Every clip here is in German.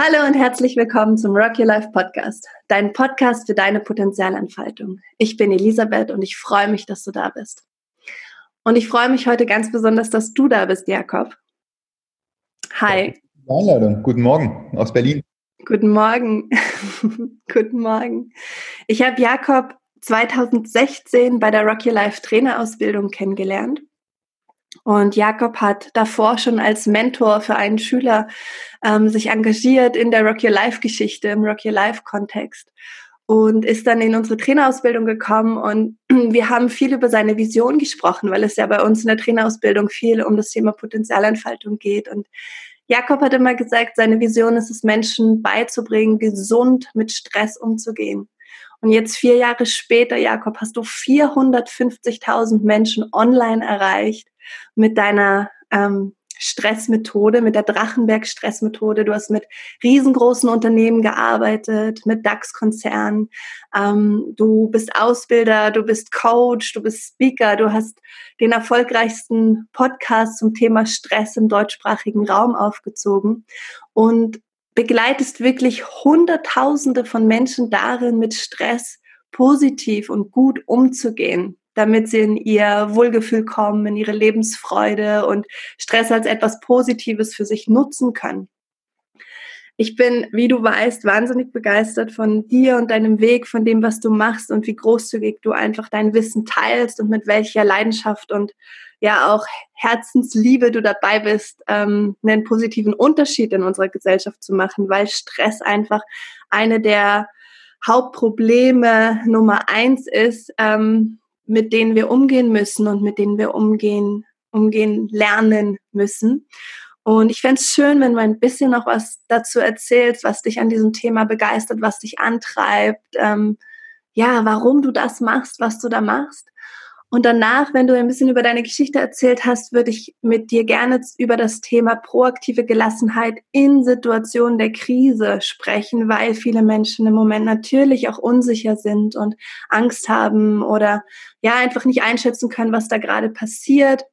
Hallo und herzlich willkommen zum Rock Your Life Podcast, dein Podcast für deine Potenzialentfaltung. Ich bin Elisabeth und ich freue mich, dass du da bist. Und ich freue mich heute ganz besonders, dass du da bist, Jakob. Hi. Einladung. Guten Morgen aus Berlin. Guten Morgen. Guten Morgen. Ich habe Jakob 2016 bei der Rock Your Life Trainerausbildung kennengelernt. Und Jakob hat davor schon als Mentor für einen Schüler ähm, sich engagiert in der Rock Your Life Geschichte, im Rock Your Life Kontext und ist dann in unsere Trainerausbildung gekommen und wir haben viel über seine Vision gesprochen, weil es ja bei uns in der Trainerausbildung viel um das Thema Potenzialentfaltung geht und Jakob hat immer gesagt, seine Vision ist es, Menschen beizubringen, gesund mit Stress umzugehen. Und jetzt vier Jahre später, Jakob, hast du 450.000 Menschen online erreicht mit deiner ähm, Stressmethode, mit der Drachenberg-Stressmethode. Du hast mit riesengroßen Unternehmen gearbeitet, mit DAX-Konzernen. Ähm, du bist Ausbilder, du bist Coach, du bist Speaker, du hast den erfolgreichsten Podcast zum Thema Stress im deutschsprachigen Raum aufgezogen und begleitest wirklich Hunderttausende von Menschen darin, mit Stress positiv und gut umzugehen damit sie in ihr Wohlgefühl kommen, in ihre Lebensfreude und Stress als etwas Positives für sich nutzen können. Ich bin, wie du weißt, wahnsinnig begeistert von dir und deinem Weg, von dem, was du machst und wie großzügig du einfach dein Wissen teilst und mit welcher Leidenschaft und ja auch Herzensliebe du dabei bist, ähm, einen positiven Unterschied in unserer Gesellschaft zu machen, weil Stress einfach eine der Hauptprobleme Nummer eins ist, ähm, mit denen wir umgehen müssen und mit denen wir umgehen, umgehen lernen müssen. Und ich fände es schön, wenn du ein bisschen noch was dazu erzählst, was dich an diesem Thema begeistert, was dich antreibt, ähm, ja, warum du das machst, was du da machst. Und danach, wenn du ein bisschen über deine Geschichte erzählt hast, würde ich mit dir gerne über das Thema proaktive Gelassenheit in Situationen der Krise sprechen, weil viele Menschen im Moment natürlich auch unsicher sind und Angst haben oder ja einfach nicht einschätzen können, was da gerade passiert.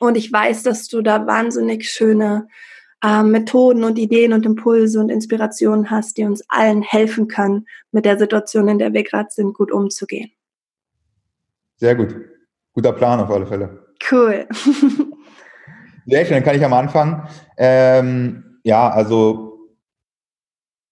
Und ich weiß, dass du da wahnsinnig schöne äh, Methoden und Ideen und Impulse und Inspirationen hast, die uns allen helfen können, mit der Situation, in der wir gerade sind, gut umzugehen. Sehr gut. Guter Plan auf alle Fälle. Cool. Sehr schön, dann kann ich am Anfang. Ähm, ja, also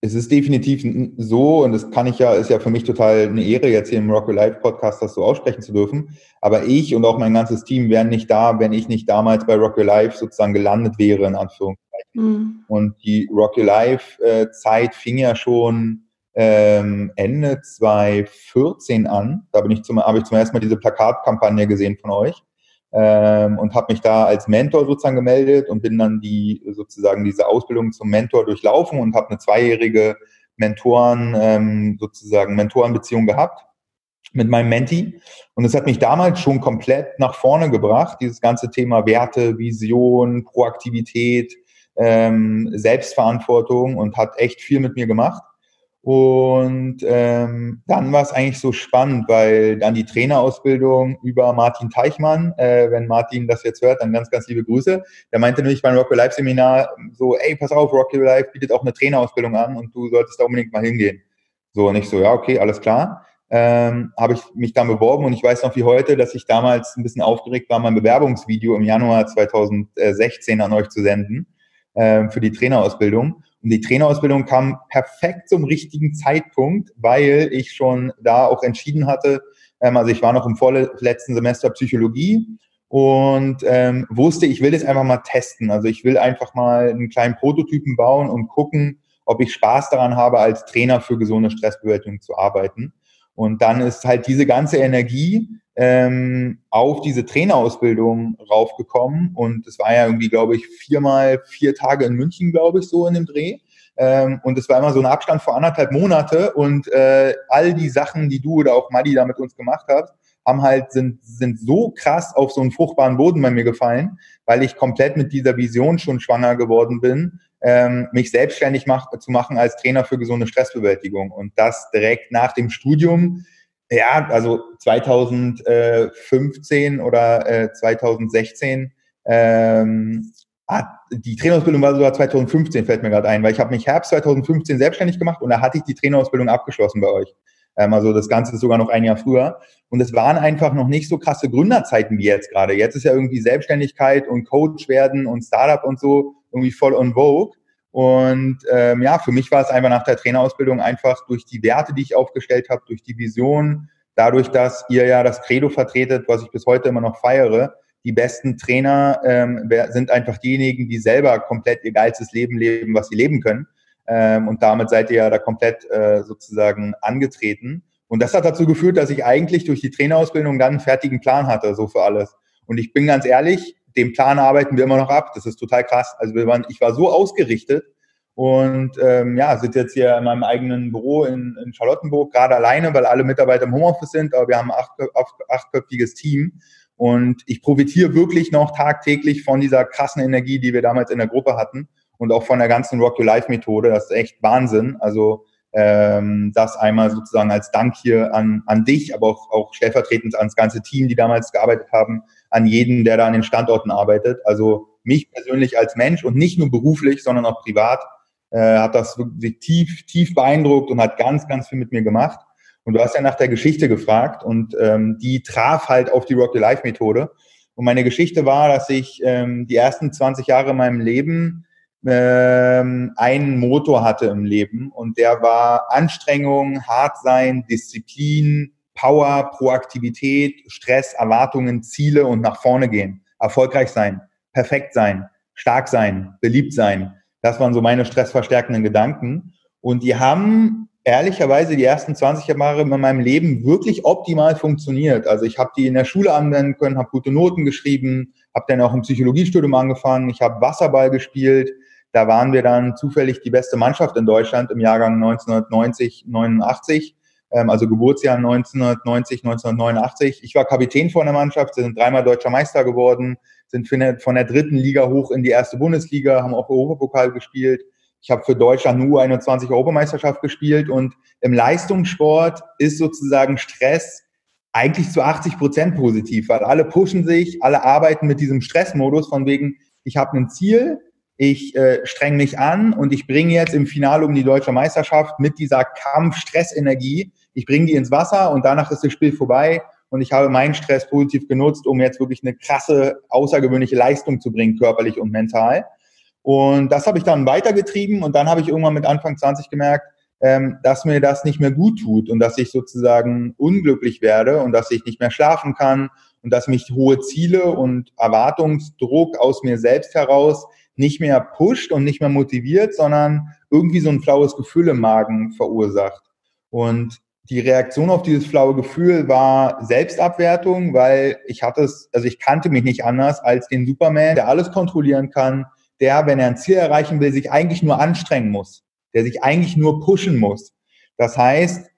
es ist definitiv so, und das kann ich ja, ist ja für mich total eine Ehre, jetzt hier im Rock Live Podcast das so aussprechen zu dürfen. Aber ich und auch mein ganzes Team wären nicht da, wenn ich nicht damals bei Rock Live sozusagen gelandet wäre, in Anführungszeichen. Mhm. Und die Rock Live äh, Zeit fing ja schon ähm, Ende 2014 an. Da bin ich zum, habe ich zum ersten Mal diese Plakatkampagne gesehen von euch ähm, und habe mich da als Mentor sozusagen gemeldet und bin dann die sozusagen diese Ausbildung zum Mentor durchlaufen und habe eine zweijährige Mentoren ähm, sozusagen Mentorenbeziehung gehabt mit meinem Menti. Und es hat mich damals schon komplett nach vorne gebracht, dieses ganze Thema Werte, Vision, Proaktivität, ähm, Selbstverantwortung und hat echt viel mit mir gemacht. Und ähm, dann war es eigentlich so spannend, weil dann die Trainerausbildung über Martin Teichmann, äh, wenn Martin das jetzt hört, dann ganz, ganz liebe Grüße. Der meinte nämlich beim Rock Your Life Seminar so, ey, pass auf, Rock Your Life bietet auch eine Trainerausbildung an und du solltest da unbedingt mal hingehen. So, und ich so, ja, okay, alles klar. Ähm, habe ich mich dann beworben und ich weiß noch wie heute, dass ich damals ein bisschen aufgeregt war, mein Bewerbungsvideo im Januar 2016 an euch zu senden äh, für die Trainerausbildung. Und die Trainerausbildung kam perfekt zum richtigen Zeitpunkt, weil ich schon da auch entschieden hatte, ähm, also ich war noch im vorletzten Semester Psychologie und ähm, wusste, ich will es einfach mal testen. Also ich will einfach mal einen kleinen Prototypen bauen und gucken, ob ich Spaß daran habe, als Trainer für gesunde Stressbewältigung zu arbeiten. Und dann ist halt diese ganze Energie ähm, auf diese Trainerausbildung raufgekommen. Und es war ja irgendwie, glaube ich, viermal vier Tage in München, glaube ich, so in dem Dreh. Ähm, und es war immer so ein Abstand vor anderthalb Monate. Und äh, all die Sachen, die du oder auch Madi da mit uns gemacht hast, haben halt, sind, sind so krass auf so einen fruchtbaren Boden bei mir gefallen, weil ich komplett mit dieser Vision schon schwanger geworden bin, ähm, mich selbstständig mach, zu machen als Trainer für gesunde Stressbewältigung. Und das direkt nach dem Studium ja, also 2015 oder äh, 2016 ähm, ah, die Trainerausbildung war sogar 2015, fällt mir gerade ein, weil ich habe mich Herbst 2015 selbstständig gemacht und da hatte ich die Trainerausbildung abgeschlossen bei euch. Ähm, also das Ganze ist sogar noch ein Jahr früher. Und es waren einfach noch nicht so krasse Gründerzeiten wie jetzt gerade. Jetzt ist ja irgendwie Selbstständigkeit und Coach werden und Startup und so irgendwie voll on vogue. Und ähm, ja, für mich war es einfach nach der Trainerausbildung einfach durch die Werte, die ich aufgestellt habe, durch die Vision, dadurch, dass ihr ja das Credo vertretet, was ich bis heute immer noch feiere, die besten Trainer ähm, sind einfach diejenigen, die selber komplett ihr geilstes Leben leben, was sie leben können. Ähm, und damit seid ihr ja da komplett äh, sozusagen angetreten. Und das hat dazu geführt, dass ich eigentlich durch die Trainerausbildung dann einen fertigen Plan hatte, so für alles. Und ich bin ganz ehrlich, den Plan arbeiten wir immer noch ab. Das ist total krass. Also wir waren, ich war so ausgerichtet und ähm, ja, sitze jetzt hier in meinem eigenen Büro in, in Charlottenburg, gerade alleine, weil alle Mitarbeiter im Homeoffice sind, aber wir haben ein acht, acht, achtköpfiges Team. Und ich profitiere wirklich noch tagtäglich von dieser krassen Energie, die wir damals in der Gruppe hatten und auch von der ganzen Rock Your Life Methode. Das ist echt Wahnsinn. Also ähm, das einmal sozusagen als Dank hier an, an dich, aber auch, auch stellvertretend ans ganze Team, die damals gearbeitet haben, an jeden, der da an den Standorten arbeitet. Also mich persönlich als Mensch und nicht nur beruflich, sondern auch privat äh, hat das wirklich tief, tief beeindruckt und hat ganz, ganz viel mit mir gemacht. Und du hast ja nach der Geschichte gefragt und ähm, die traf halt auf die Rock Your Life Methode. Und meine Geschichte war, dass ich ähm, die ersten 20 Jahre in meinem Leben ähm, einen Motor hatte im Leben und der war Anstrengung, hart sein, Disziplin, Power, Proaktivität, Stress, Erwartungen, Ziele und nach vorne gehen, erfolgreich sein, perfekt sein, stark sein, beliebt sein. Das waren so meine stressverstärkenden Gedanken und die haben ehrlicherweise die ersten 20 Jahre in meinem Leben wirklich optimal funktioniert. Also ich habe die in der Schule anwenden können, habe gute Noten geschrieben, habe dann auch im Psychologiestudium angefangen, ich habe Wasserball gespielt, da waren wir dann zufällig die beste Mannschaft in Deutschland im Jahrgang 1990, 89, ähm, also Geburtsjahr 1990, 1989. Ich war Kapitän von der Mannschaft, sind dreimal deutscher Meister geworden, sind von der dritten Liga hoch in die erste Bundesliga, haben auch Europapokal gespielt. Ich habe für Deutschland nur 21 Europameisterschaft gespielt und im Leistungssport ist sozusagen Stress eigentlich zu 80 Prozent positiv, weil alle pushen sich, alle arbeiten mit diesem Stressmodus von wegen, ich habe ein Ziel, ich äh, streng mich an und ich bringe jetzt im Finale um die deutsche Meisterschaft mit dieser Kampf-Stressenergie, ich bringe die ins Wasser und danach ist das Spiel vorbei und ich habe meinen Stress positiv genutzt, um jetzt wirklich eine krasse, außergewöhnliche Leistung zu bringen, körperlich und mental. Und das habe ich dann weitergetrieben und dann habe ich irgendwann mit Anfang 20 gemerkt, ähm, dass mir das nicht mehr gut tut und dass ich sozusagen unglücklich werde und dass ich nicht mehr schlafen kann und dass mich hohe Ziele und Erwartungsdruck aus mir selbst heraus nicht mehr pusht und nicht mehr motiviert, sondern irgendwie so ein flaues Gefühl im Magen verursacht. Und die Reaktion auf dieses flaue Gefühl war Selbstabwertung, weil ich hatte es, also ich kannte mich nicht anders als den Superman, der alles kontrollieren kann, der, wenn er ein Ziel erreichen will, sich eigentlich nur anstrengen muss, der sich eigentlich nur pushen muss. Das heißt,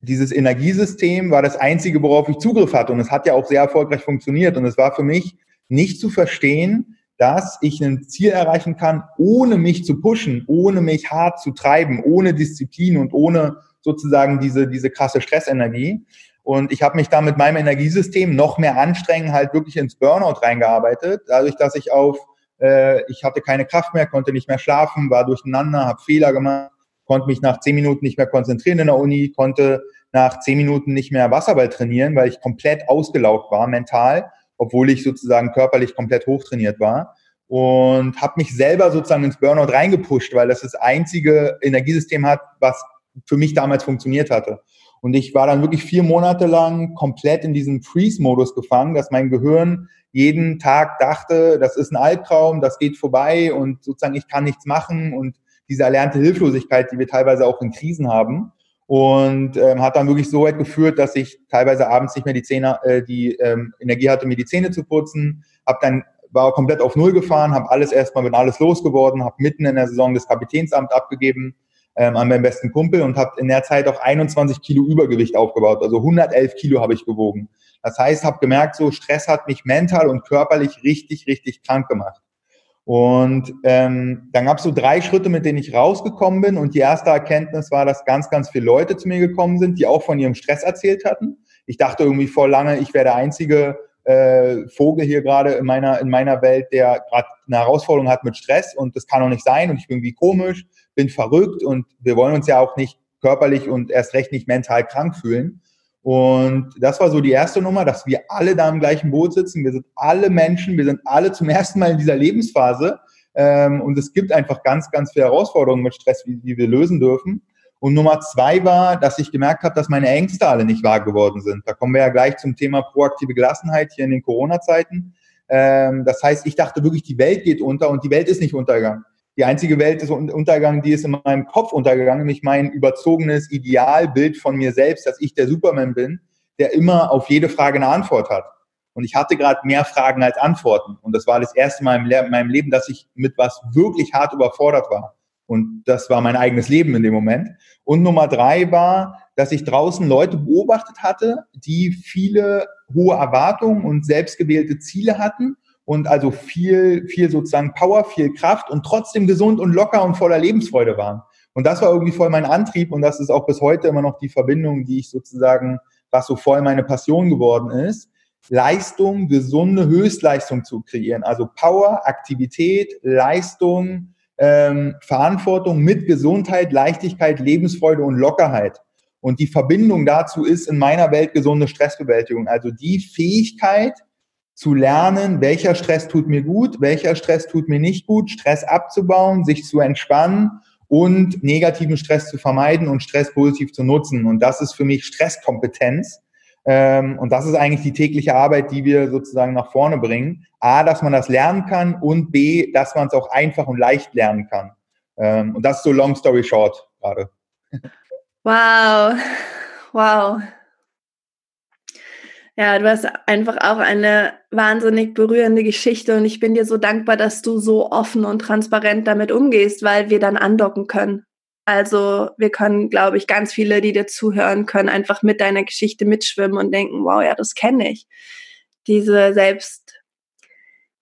dieses Energiesystem war das einzige, worauf ich Zugriff hatte und es hat ja auch sehr erfolgreich funktioniert und es war für mich nicht zu verstehen, dass ich ein Ziel erreichen kann, ohne mich zu pushen, ohne mich hart zu treiben, ohne Disziplin und ohne sozusagen diese, diese krasse Stressenergie. Und ich habe mich da mit meinem Energiesystem noch mehr anstrengen, halt wirklich ins Burnout reingearbeitet, dadurch, dass ich auf, äh, ich hatte keine Kraft mehr, konnte nicht mehr schlafen, war durcheinander, habe Fehler gemacht, konnte mich nach zehn Minuten nicht mehr konzentrieren in der Uni, konnte nach zehn Minuten nicht mehr Wasserball trainieren, weil ich komplett ausgelaugt war mental obwohl ich sozusagen körperlich komplett hochtrainiert war und habe mich selber sozusagen ins Burnout reingepusht, weil das das einzige Energiesystem hat, was für mich damals funktioniert hatte. Und ich war dann wirklich vier Monate lang komplett in diesem Freeze-Modus gefangen, dass mein Gehirn jeden Tag dachte, das ist ein Albtraum, das geht vorbei und sozusagen ich kann nichts machen und diese erlernte Hilflosigkeit, die wir teilweise auch in Krisen haben. Und ähm, hat dann wirklich so weit geführt, dass ich teilweise abends nicht mehr die Zähne, äh, die ähm, Energie hatte, mir die Zähne zu putzen, habe dann war komplett auf Null gefahren, habe alles erstmal bin alles losgeworden, habe mitten in der Saison das Kapitänsamt abgegeben ähm, an meinen besten Kumpel und habe in der Zeit auch 21 Kilo Übergewicht aufgebaut, also 111 Kilo habe ich gewogen. Das heißt, habe gemerkt, so Stress hat mich mental und körperlich richtig, richtig krank gemacht. Und ähm, dann gab es so drei Schritte, mit denen ich rausgekommen bin. Und die erste Erkenntnis war, dass ganz, ganz viele Leute zu mir gekommen sind, die auch von ihrem Stress erzählt hatten. Ich dachte irgendwie vor lange, ich wäre der Einzige, äh, Vogel hier gerade in meiner, in meiner Welt, der gerade eine Herausforderung hat mit Stress und das kann doch nicht sein und ich bin irgendwie komisch, bin verrückt und wir wollen uns ja auch nicht körperlich und erst recht nicht mental krank fühlen. Und das war so die erste Nummer, dass wir alle da im gleichen Boot sitzen. Wir sind alle Menschen, wir sind alle zum ersten Mal in dieser Lebensphase. Ähm, und es gibt einfach ganz, ganz viele Herausforderungen mit Stress, die, die wir lösen dürfen. Und Nummer zwei war, dass ich gemerkt habe, dass meine Ängste alle nicht wahr geworden sind. Da kommen wir ja gleich zum Thema proaktive Gelassenheit hier in den Corona-Zeiten. Ähm, das heißt, ich dachte wirklich, die Welt geht unter und die Welt ist nicht untergegangen. Die einzige Welt ist untergegangen, die ist in meinem Kopf untergegangen, nämlich mein überzogenes Idealbild von mir selbst, dass ich der Superman bin, der immer auf jede Frage eine Antwort hat. Und ich hatte gerade mehr Fragen als Antworten. Und das war das erste Mal in meinem Leben, dass ich mit was wirklich hart überfordert war. Und das war mein eigenes Leben in dem Moment. Und Nummer drei war, dass ich draußen Leute beobachtet hatte, die viele hohe Erwartungen und selbstgewählte Ziele hatten und also viel, viel sozusagen Power, viel Kraft und trotzdem gesund und locker und voller Lebensfreude waren. Und das war irgendwie voll mein Antrieb und das ist auch bis heute immer noch die Verbindung, die ich sozusagen, was so voll meine Passion geworden ist. Leistung, gesunde Höchstleistung zu kreieren. Also Power, Aktivität, Leistung, ähm, Verantwortung mit Gesundheit, Leichtigkeit, Lebensfreude und Lockerheit. Und die Verbindung dazu ist in meiner Welt gesunde Stressbewältigung. Also die Fähigkeit, zu lernen, welcher Stress tut mir gut, welcher Stress tut mir nicht gut, Stress abzubauen, sich zu entspannen und negativen Stress zu vermeiden und Stress positiv zu nutzen. Und das ist für mich Stresskompetenz. Ähm, und das ist eigentlich die tägliche Arbeit, die wir sozusagen nach vorne bringen. A, dass man das lernen kann und B, dass man es auch einfach und leicht lernen kann. Ähm, und das ist so long story short gerade. Wow, wow. Ja, du hast einfach auch eine wahnsinnig berührende Geschichte und ich bin dir so dankbar, dass du so offen und transparent damit umgehst, weil wir dann andocken können. Also wir können, glaube ich, ganz viele, die dir zuhören, können einfach mit deiner Geschichte mitschwimmen und denken, wow, ja, das kenne ich. Diese selbst,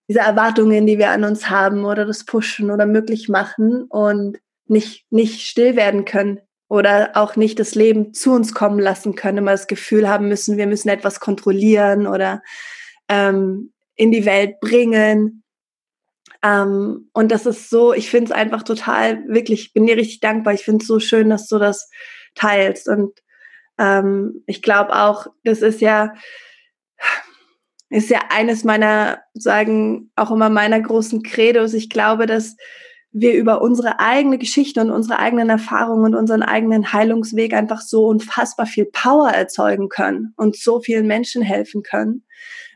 diese Erwartungen, die wir an uns haben oder das Pushen oder möglich machen und nicht, nicht still werden können oder auch nicht das Leben zu uns kommen lassen können, immer das Gefühl haben müssen, wir müssen etwas kontrollieren oder ähm, in die Welt bringen. Ähm, und das ist so, ich finde es einfach total, wirklich, ich bin dir richtig dankbar. Ich finde es so schön, dass du das teilst. Und ähm, ich glaube auch, das ist ja, ist ja eines meiner, sagen, auch immer meiner großen Credos. Ich glaube, dass wir über unsere eigene Geschichte und unsere eigenen Erfahrungen und unseren eigenen Heilungsweg einfach so unfassbar viel Power erzeugen können und so vielen Menschen helfen können,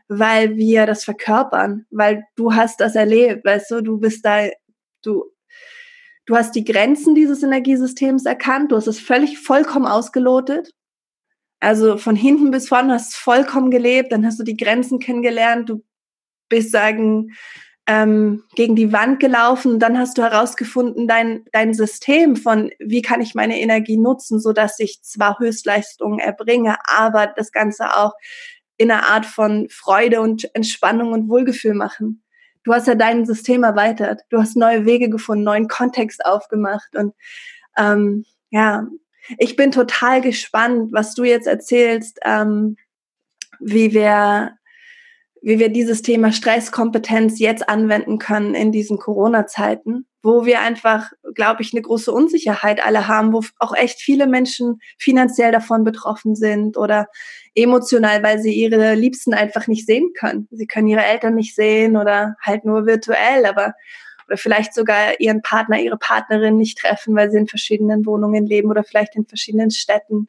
weil wir das verkörpern, weil du hast das erlebt, weißt du, du bist da, du, du hast die Grenzen dieses Energiesystems erkannt, du hast es völlig vollkommen ausgelotet. Also von hinten bis vorne hast du vollkommen gelebt, dann hast du die Grenzen kennengelernt, du bist sagen, ähm, gegen die Wand gelaufen. Dann hast du herausgefunden, dein, dein System von, wie kann ich meine Energie nutzen, so dass ich zwar Höchstleistungen erbringe, aber das Ganze auch in einer Art von Freude und Entspannung und Wohlgefühl machen. Du hast ja dein System erweitert. Du hast neue Wege gefunden, neuen Kontext aufgemacht und ähm, ja, ich bin total gespannt, was du jetzt erzählst, ähm, wie wir wie wir dieses Thema Stresskompetenz jetzt anwenden können in diesen Corona-Zeiten, wo wir einfach, glaube ich, eine große Unsicherheit alle haben, wo auch echt viele Menschen finanziell davon betroffen sind oder emotional, weil sie ihre Liebsten einfach nicht sehen können. Sie können ihre Eltern nicht sehen oder halt nur virtuell, aber oder vielleicht sogar ihren Partner, ihre Partnerin nicht treffen, weil sie in verschiedenen Wohnungen leben oder vielleicht in verschiedenen Städten.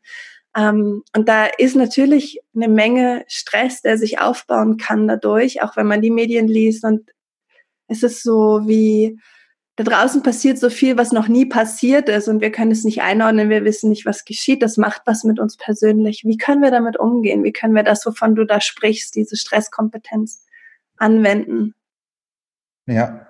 Ähm, und da ist natürlich eine Menge Stress, der sich aufbauen kann dadurch, auch wenn man die Medien liest. Und es ist so wie, da draußen passiert so viel, was noch nie passiert ist und wir können es nicht einordnen, wir wissen nicht, was geschieht. Das macht was mit uns persönlich. Wie können wir damit umgehen? Wie können wir das, wovon du da sprichst, diese Stresskompetenz anwenden? Ja.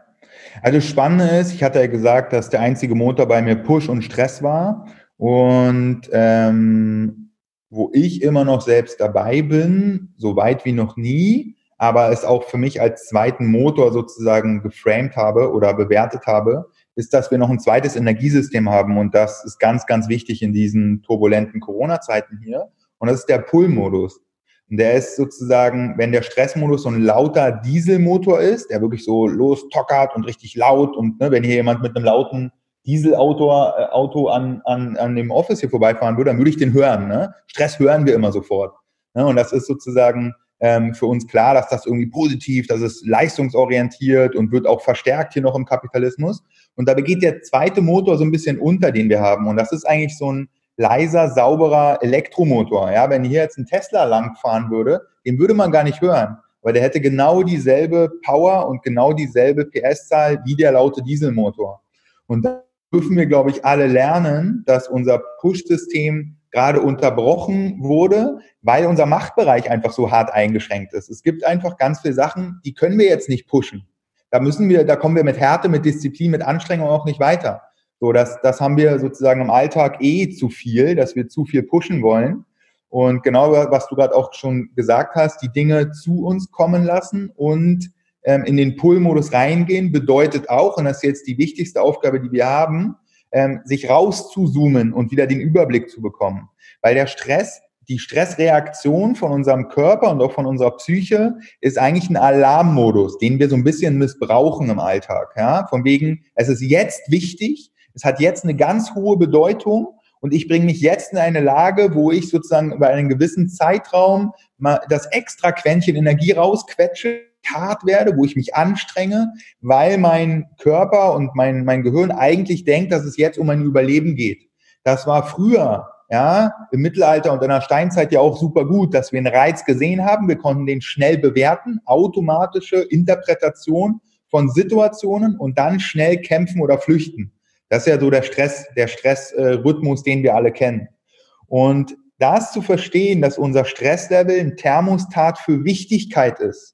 Also spannend ist, ich hatte ja gesagt, dass der einzige Motor bei mir Push und Stress war. Und ähm, wo ich immer noch selbst dabei bin, so weit wie noch nie, aber es auch für mich als zweiten Motor sozusagen geframed habe oder bewertet habe, ist, dass wir noch ein zweites Energiesystem haben. Und das ist ganz, ganz wichtig in diesen turbulenten Corona-Zeiten hier. Und das ist der Pull-Modus. Und der ist sozusagen, wenn der Stressmodus so ein lauter Dieselmotor ist, der wirklich so lostockert und richtig laut und ne, wenn hier jemand mit einem lauten Dieselauto äh, Auto an, an, an dem Office hier vorbeifahren würde, dann würde ich den hören. Ne? Stress hören wir immer sofort. Ne? Und das ist sozusagen ähm, für uns klar, dass das irgendwie positiv, das ist leistungsorientiert und wird auch verstärkt hier noch im Kapitalismus. Und da begeht der zweite Motor so ein bisschen unter, den wir haben. Und das ist eigentlich so ein leiser, sauberer Elektromotor. Ja, wenn hier jetzt ein Tesla langfahren würde, den würde man gar nicht hören, weil der hätte genau dieselbe Power und genau dieselbe PS-Zahl wie der laute Dieselmotor. Und dürfen wir, glaube ich, alle lernen, dass unser Push-System gerade unterbrochen wurde, weil unser Machtbereich einfach so hart eingeschränkt ist. Es gibt einfach ganz viele Sachen, die können wir jetzt nicht pushen. Da müssen wir, da kommen wir mit Härte, mit Disziplin, mit Anstrengung auch nicht weiter. So, das, das haben wir sozusagen im Alltag eh zu viel, dass wir zu viel pushen wollen. Und genau, was du gerade auch schon gesagt hast, die Dinge zu uns kommen lassen und in den Pull-Modus reingehen, bedeutet auch, und das ist jetzt die wichtigste Aufgabe, die wir haben, ähm, sich rauszuzoomen und wieder den Überblick zu bekommen. Weil der Stress, die Stressreaktion von unserem Körper und auch von unserer Psyche ist eigentlich ein Alarmmodus, den wir so ein bisschen missbrauchen im Alltag. Ja? Von wegen, es ist jetzt wichtig, es hat jetzt eine ganz hohe Bedeutung und ich bringe mich jetzt in eine Lage, wo ich sozusagen über einen gewissen Zeitraum mal das extra Quäntchen Energie rausquetsche hart werde, wo ich mich anstrenge, weil mein Körper und mein, mein Gehirn eigentlich denkt, dass es jetzt um mein Überleben geht. Das war früher, ja, im Mittelalter und in der Steinzeit ja auch super gut, dass wir einen Reiz gesehen haben. Wir konnten den schnell bewerten, automatische Interpretation von Situationen und dann schnell kämpfen oder flüchten. Das ist ja so der Stress, der Stressrhythmus, äh, den wir alle kennen. Und das zu verstehen, dass unser Stresslevel ein Thermostat für Wichtigkeit ist,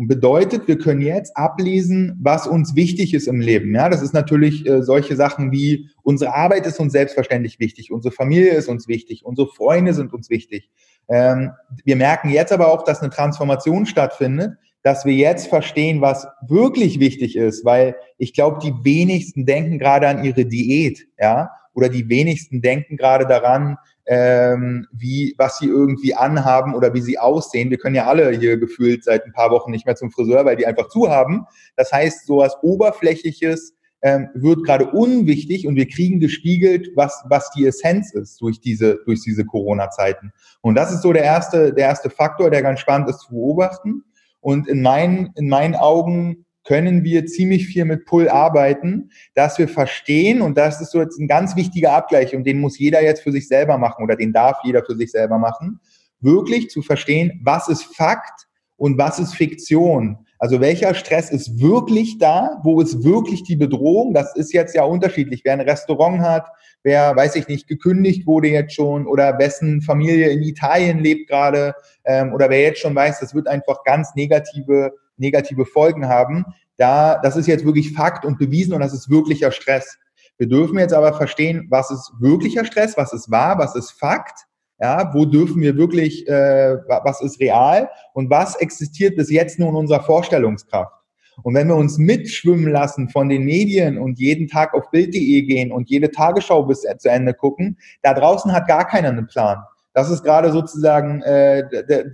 und bedeutet, wir können jetzt ablesen, was uns wichtig ist im Leben. Ja, das ist natürlich äh, solche Sachen wie unsere Arbeit ist uns selbstverständlich wichtig, unsere Familie ist uns wichtig, unsere Freunde sind uns wichtig. Ähm, wir merken jetzt aber auch, dass eine Transformation stattfindet, dass wir jetzt verstehen, was wirklich wichtig ist, weil ich glaube, die wenigsten denken gerade an ihre Diät, ja, oder die wenigsten denken gerade daran, ähm, wie, was sie irgendwie anhaben oder wie sie aussehen. Wir können ja alle hier gefühlt seit ein paar Wochen nicht mehr zum Friseur, weil die einfach zu haben. Das heißt, sowas Oberflächliches ähm, wird gerade unwichtig und wir kriegen gespiegelt, was, was die Essenz ist durch diese, durch diese Corona-Zeiten. Und das ist so der erste, der erste Faktor, der ganz spannend ist zu beobachten. Und in meinen, in meinen Augen können wir ziemlich viel mit Pull arbeiten, dass wir verstehen, und das ist so jetzt ein ganz wichtiger Abgleich, und den muss jeder jetzt für sich selber machen oder den darf jeder für sich selber machen, wirklich zu verstehen, was ist Fakt und was ist Fiktion. Also welcher Stress ist wirklich da? Wo ist wirklich die Bedrohung? Das ist jetzt ja unterschiedlich. Wer ein Restaurant hat, wer, weiß ich nicht, gekündigt wurde jetzt schon oder wessen Familie in Italien lebt gerade ähm, oder wer jetzt schon weiß, das wird einfach ganz negative negative Folgen haben. Da, das ist jetzt wirklich Fakt und bewiesen und das ist wirklicher Stress. Wir dürfen jetzt aber verstehen, was ist wirklicher Stress, was ist wahr, was ist Fakt, ja, wo dürfen wir wirklich, äh, was ist real und was existiert bis jetzt nur in unserer Vorstellungskraft. Und wenn wir uns mitschwimmen lassen von den Medien und jeden Tag auf Bild.de gehen und jede Tagesschau bis zu Ende gucken, da draußen hat gar keiner einen Plan. Das ist gerade sozusagen äh,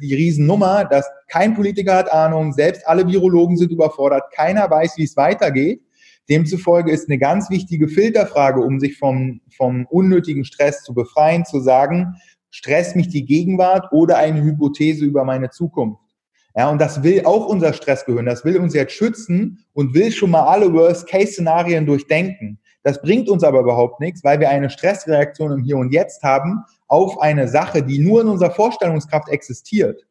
die Riesennummer, dass kein Politiker hat Ahnung, selbst alle Virologen sind überfordert, keiner weiß, wie es weitergeht. Demzufolge ist eine ganz wichtige Filterfrage, um sich vom, vom unnötigen Stress zu befreien, zu sagen, stresst mich die Gegenwart oder eine Hypothese über meine Zukunft. Ja, und das will auch unser Stressgehirn, das will uns jetzt schützen und will schon mal alle Worst-Case-Szenarien durchdenken. Das bringt uns aber überhaupt nichts, weil wir eine Stressreaktion im Hier und Jetzt haben auf eine Sache, die nur in unserer Vorstellungskraft existiert.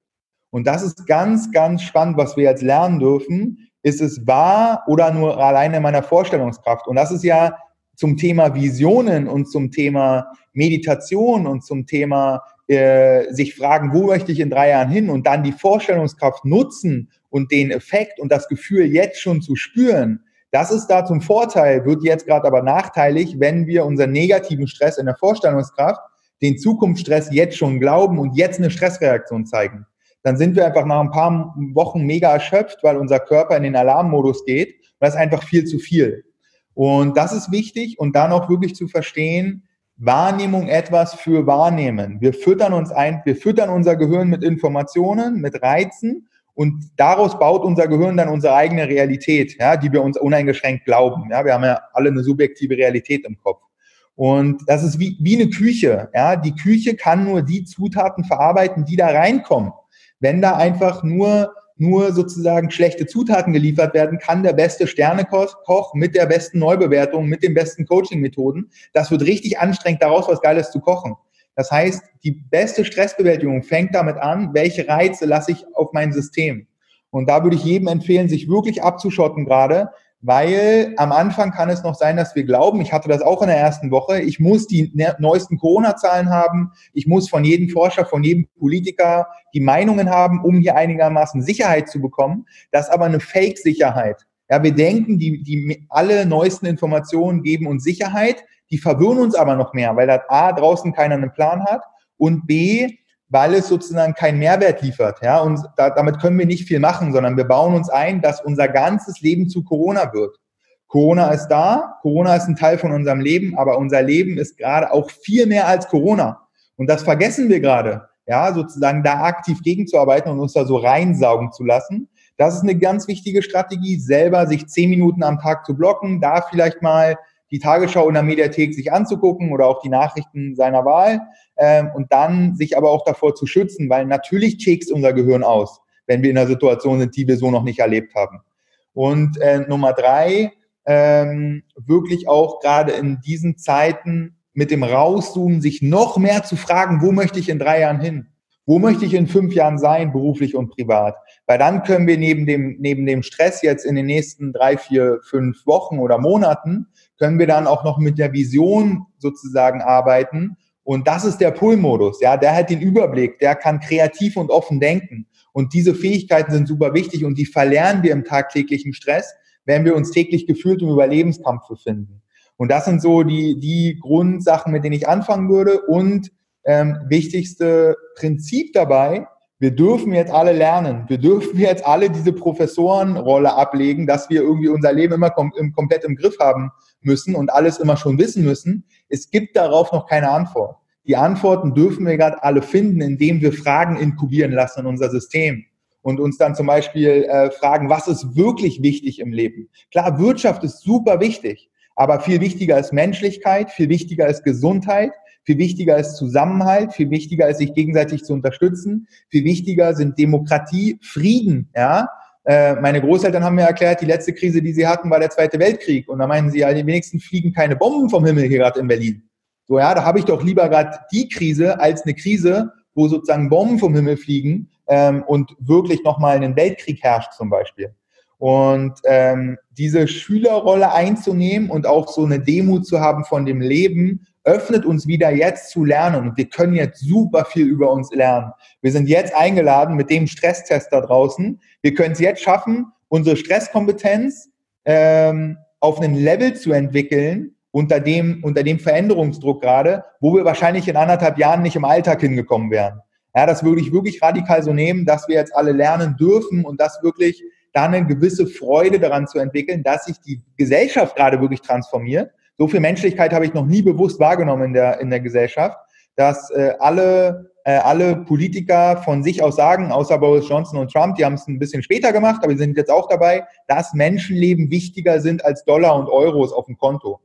Und das ist ganz, ganz spannend, was wir jetzt lernen dürfen. Ist es wahr oder nur alleine in meiner Vorstellungskraft? Und das ist ja zum Thema Visionen und zum Thema Meditation und zum Thema äh, sich fragen, wo möchte ich in drei Jahren hin und dann die Vorstellungskraft nutzen und den Effekt und das Gefühl jetzt schon zu spüren, das ist da zum Vorteil, wird jetzt gerade aber nachteilig, wenn wir unseren negativen Stress in der Vorstellungskraft, den Zukunftsstress jetzt schon glauben und jetzt eine Stressreaktion zeigen. Dann sind wir einfach nach ein paar Wochen mega erschöpft, weil unser Körper in den Alarmmodus geht. Und das ist einfach viel zu viel. Und das ist wichtig und dann auch wirklich zu verstehen, Wahrnehmung etwas für Wahrnehmen. Wir füttern uns ein, wir füttern unser Gehirn mit Informationen, mit Reizen und daraus baut unser Gehirn dann unsere eigene Realität, ja, die wir uns uneingeschränkt glauben. Ja, wir haben ja alle eine subjektive Realität im Kopf. Und das ist wie, wie eine Küche. Ja, die Küche kann nur die Zutaten verarbeiten, die da reinkommen. Wenn da einfach nur nur sozusagen schlechte Zutaten geliefert werden, kann der beste Sternekoch mit der besten Neubewertung, mit den besten Coaching-Methoden. Das wird richtig anstrengend, daraus was Geiles zu kochen. Das heißt, die beste Stressbewältigung fängt damit an, welche Reize lasse ich auf mein System. Und da würde ich jedem empfehlen, sich wirklich abzuschotten gerade, weil am Anfang kann es noch sein, dass wir glauben, ich hatte das auch in der ersten Woche, ich muss die ne-, neuesten Corona-Zahlen haben, ich muss von jedem Forscher, von jedem Politiker die Meinungen haben, um hier einigermaßen Sicherheit zu bekommen. Das ist aber eine Fake-Sicherheit. Ja, wir denken, die, die alle neuesten Informationen geben uns Sicherheit, die verwirren uns aber noch mehr, weil da A draußen keiner einen Plan hat und B weil es sozusagen keinen Mehrwert liefert. Ja, und da, damit können wir nicht viel machen, sondern wir bauen uns ein, dass unser ganzes Leben zu Corona wird. Corona ist da, Corona ist ein Teil von unserem Leben, aber unser Leben ist gerade auch viel mehr als Corona. Und das vergessen wir gerade, ja, sozusagen da aktiv gegenzuarbeiten und uns da so reinsaugen zu lassen. Das ist eine ganz wichtige Strategie, selber sich zehn Minuten am Tag zu blocken, da vielleicht mal die Tagesschau in der Mediathek sich anzugucken oder auch die Nachrichten seiner Wahl ähm, und dann sich aber auch davor zu schützen, weil natürlich checkt unser Gehirn aus, wenn wir in einer Situation sind, die wir so noch nicht erlebt haben. Und äh, Nummer drei, ähm, wirklich auch gerade in diesen Zeiten mit dem Rauszoomen sich noch mehr zu fragen, wo möchte ich in drei Jahren hin? Wo möchte ich in fünf Jahren sein, beruflich und privat? Weil dann können wir neben dem, neben dem Stress jetzt in den nächsten drei, vier, fünf Wochen oder Monaten, können wir dann auch noch mit der Vision sozusagen arbeiten. Und das ist der Pull-Modus. Ja, der hat den Überblick, der kann kreativ und offen denken. Und diese Fähigkeiten sind super wichtig und die verlernen wir im tagtäglichen Stress, wenn wir uns täglich gefühlt im Überlebenskampf befinden. Und das sind so die, die Grundsachen, mit denen ich anfangen würde. Und ähm, wichtigste Prinzip dabei, wir dürfen jetzt alle lernen. Wir dürfen jetzt alle diese Professorenrolle ablegen, dass wir irgendwie unser Leben immer kom komplett im Griff haben müssen und alles immer schon wissen müssen. Es gibt darauf noch keine Antwort. Die Antworten dürfen wir gerade alle finden, indem wir Fragen inkubieren lassen in unser System und uns dann zum Beispiel äh, fragen, was ist wirklich wichtig im Leben? Klar, Wirtschaft ist super wichtig, aber viel wichtiger ist Menschlichkeit, viel wichtiger ist Gesundheit, viel wichtiger ist Zusammenhalt, viel wichtiger ist sich gegenseitig zu unterstützen, viel wichtiger sind Demokratie, Frieden, ja. Äh, meine Großeltern haben mir erklärt, die letzte Krise, die sie hatten, war der Zweite Weltkrieg. Und da meinen sie, ja, die wenigsten fliegen keine Bomben vom Himmel hier gerade in Berlin. So, ja, da habe ich doch lieber gerade die Krise als eine Krise, wo sozusagen Bomben vom Himmel fliegen ähm, und wirklich nochmal einen Weltkrieg herrscht zum Beispiel. Und ähm, diese Schülerrolle einzunehmen und auch so eine Demut zu haben von dem Leben öffnet uns wieder jetzt zu lernen und wir können jetzt super viel über uns lernen. Wir sind jetzt eingeladen mit dem Stresstest da draußen. Wir können es jetzt schaffen, unsere Stresskompetenz ähm, auf einen Level zu entwickeln, unter dem, unter dem Veränderungsdruck gerade, wo wir wahrscheinlich in anderthalb Jahren nicht im Alltag hingekommen wären. Ja, das würde ich wirklich radikal so nehmen, dass wir jetzt alle lernen dürfen und das wirklich da eine gewisse Freude daran zu entwickeln, dass sich die Gesellschaft gerade wirklich transformiert so viel Menschlichkeit habe ich noch nie bewusst wahrgenommen in der, in der Gesellschaft, dass äh, alle, äh, alle Politiker von sich aus sagen, außer Boris Johnson und Trump, die haben es ein bisschen später gemacht, aber die sind jetzt auch dabei, dass Menschenleben wichtiger sind als Dollar und Euros auf dem Konto.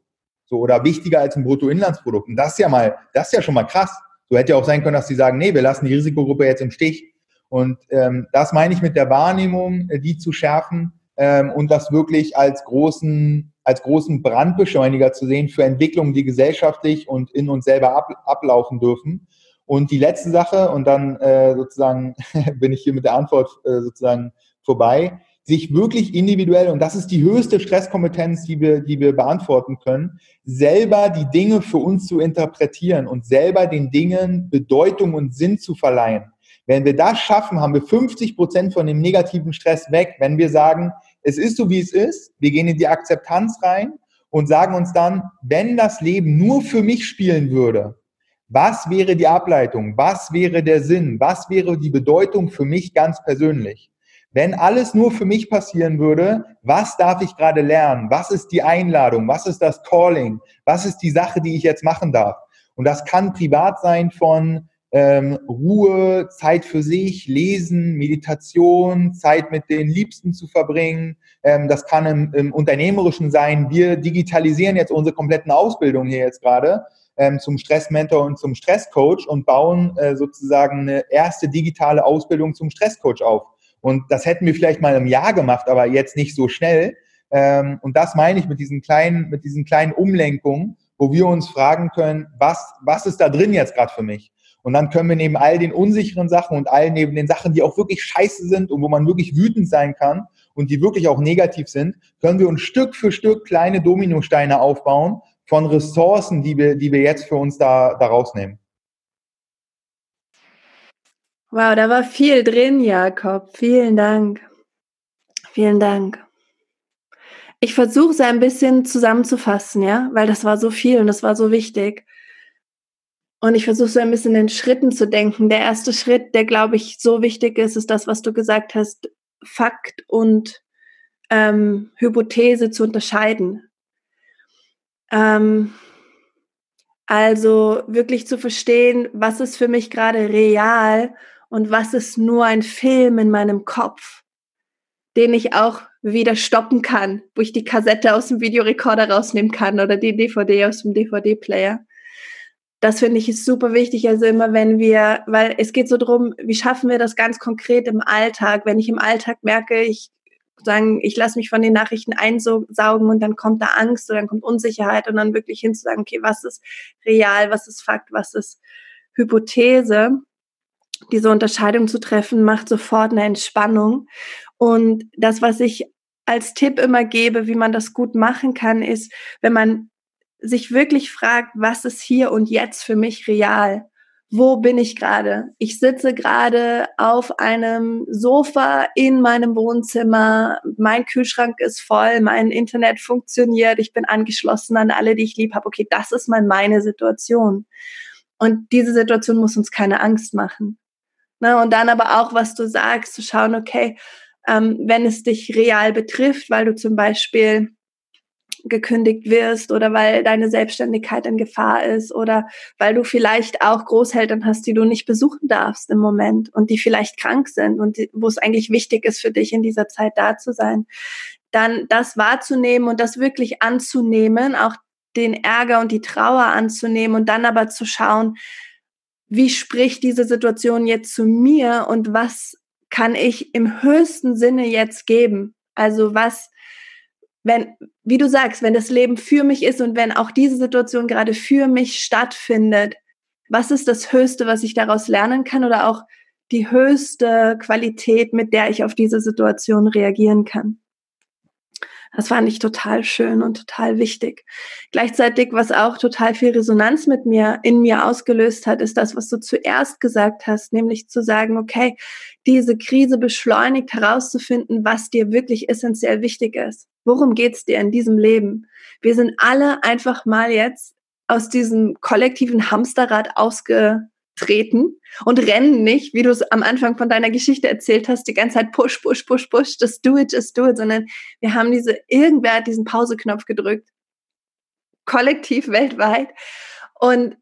So, oder wichtiger als ein Bruttoinlandsprodukt. Und das ist ja mal, das ist ja schon mal krass. So hätte ja auch sein können, dass sie sagen, nee, wir lassen die Risikogruppe jetzt im Stich. Und ähm, das meine ich mit der Wahrnehmung, äh, die zu schärfen ähm, und das wirklich als großen als großen Brandbeschleuniger zu sehen für Entwicklungen, die gesellschaftlich und in uns selber ab, ablaufen dürfen. Und die letzte Sache, und dann äh, sozusagen bin ich hier mit der Antwort äh, sozusagen vorbei, sich wirklich individuell, und das ist die höchste Stresskompetenz, die wir, die wir beantworten können, selber die Dinge für uns zu interpretieren und selber den Dingen Bedeutung und Sinn zu verleihen. Wenn wir das schaffen, haben wir 50 Prozent von dem negativen Stress weg. Wenn wir sagen, es ist so, wie es ist. Wir gehen in die Akzeptanz rein und sagen uns dann, wenn das Leben nur für mich spielen würde, was wäre die Ableitung? Was wäre der Sinn? Was wäre die Bedeutung für mich ganz persönlich? Wenn alles nur für mich passieren würde, was darf ich gerade lernen? Was ist die Einladung? Was ist das Calling? Was ist die Sache, die ich jetzt machen darf? Und das kann privat sein von ähm, Ruhe, Zeit für sich, Lesen, Meditation, Zeit mit den Liebsten zu verbringen. Ähm, das kann im, im Unternehmerischen sein. Wir digitalisieren jetzt unsere kompletten Ausbildungen hier jetzt gerade ähm, zum Stressmentor und zum Stresscoach und bauen äh, sozusagen eine erste digitale Ausbildung zum Stresscoach auf. Und das hätten wir vielleicht mal im Jahr gemacht, aber jetzt nicht so schnell. Ähm, und das meine ich mit diesen kleinen, mit diesen kleinen Umlenkungen, wo wir uns fragen können, was, was ist da drin jetzt gerade für mich? Und dann können wir neben all den unsicheren Sachen und all neben den Sachen, die auch wirklich scheiße sind und wo man wirklich wütend sein kann und die wirklich auch negativ sind, können wir uns Stück für Stück kleine Dominosteine aufbauen von Ressourcen, die wir, die wir jetzt für uns da, da rausnehmen. Wow, da war viel drin, Jakob. Vielen Dank. Vielen Dank. Ich versuche es ein bisschen zusammenzufassen, ja, weil das war so viel und das war so wichtig. Und ich versuche so ein bisschen in Schritten zu denken. Der erste Schritt, der glaube ich so wichtig ist, ist das, was du gesagt hast, Fakt und ähm, Hypothese zu unterscheiden. Ähm, also wirklich zu verstehen, was ist für mich gerade real und was ist nur ein Film in meinem Kopf, den ich auch wieder stoppen kann, wo ich die Kassette aus dem Videorekorder rausnehmen kann oder die DVD aus dem DVD-Player das finde ich ist super wichtig. Also immer wenn wir, weil es geht so drum, wie schaffen wir das ganz konkret im Alltag? Wenn ich im Alltag merke, ich sagen, ich lasse mich von den Nachrichten einsaugen und dann kommt da Angst oder dann kommt Unsicherheit und dann wirklich hinzusagen, okay, was ist real, was ist Fakt, was ist Hypothese? Diese Unterscheidung zu treffen, macht sofort eine Entspannung. Und das, was ich als Tipp immer gebe, wie man das gut machen kann, ist, wenn man sich wirklich fragt, was ist hier und jetzt für mich real? Wo bin ich gerade? Ich sitze gerade auf einem Sofa in meinem Wohnzimmer. Mein Kühlschrank ist voll, mein Internet funktioniert, ich bin angeschlossen an alle, die ich lieb habe. Okay, das ist mal meine Situation. Und diese Situation muss uns keine Angst machen. Na, und dann aber auch, was du sagst, zu schauen, okay, ähm, wenn es dich real betrifft, weil du zum Beispiel gekündigt wirst oder weil deine Selbstständigkeit in Gefahr ist oder weil du vielleicht auch Großeltern hast, die du nicht besuchen darfst im Moment und die vielleicht krank sind und die, wo es eigentlich wichtig ist für dich in dieser Zeit da zu sein, dann das wahrzunehmen und das wirklich anzunehmen, auch den Ärger und die Trauer anzunehmen und dann aber zu schauen, wie spricht diese Situation jetzt zu mir und was kann ich im höchsten Sinne jetzt geben? Also was wenn, wie du sagst, wenn das Leben für mich ist und wenn auch diese Situation gerade für mich stattfindet, was ist das Höchste, was ich daraus lernen kann oder auch die höchste Qualität, mit der ich auf diese Situation reagieren kann? Das fand ich total schön und total wichtig. Gleichzeitig, was auch total viel Resonanz mit mir, in mir ausgelöst hat, ist das, was du zuerst gesagt hast, nämlich zu sagen, okay, diese Krise beschleunigt herauszufinden, was dir wirklich essentiell wichtig ist. Worum geht's dir in diesem Leben? Wir sind alle einfach mal jetzt aus diesem kollektiven Hamsterrad ausgetreten und rennen nicht, wie du es am Anfang von deiner Geschichte erzählt hast, die ganze Zeit push, push, push, push, just do it, just do it, sondern wir haben diese, irgendwer hat diesen Pauseknopf gedrückt, kollektiv weltweit und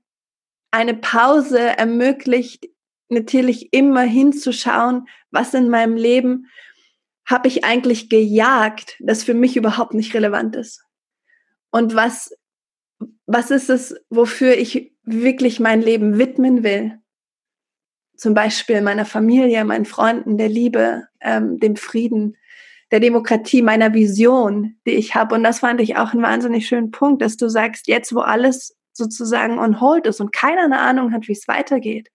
eine Pause ermöglicht natürlich immer hinzuschauen, was in meinem Leben habe ich eigentlich gejagt, das für mich überhaupt nicht relevant ist? Und was, was ist es, wofür ich wirklich mein Leben widmen will? Zum Beispiel meiner Familie, meinen Freunden, der Liebe, ähm, dem Frieden, der Demokratie, meiner Vision, die ich habe. Und das fand ich auch einen wahnsinnig schönen Punkt, dass du sagst, jetzt wo alles sozusagen on hold ist und keiner eine Ahnung hat, wie es weitergeht,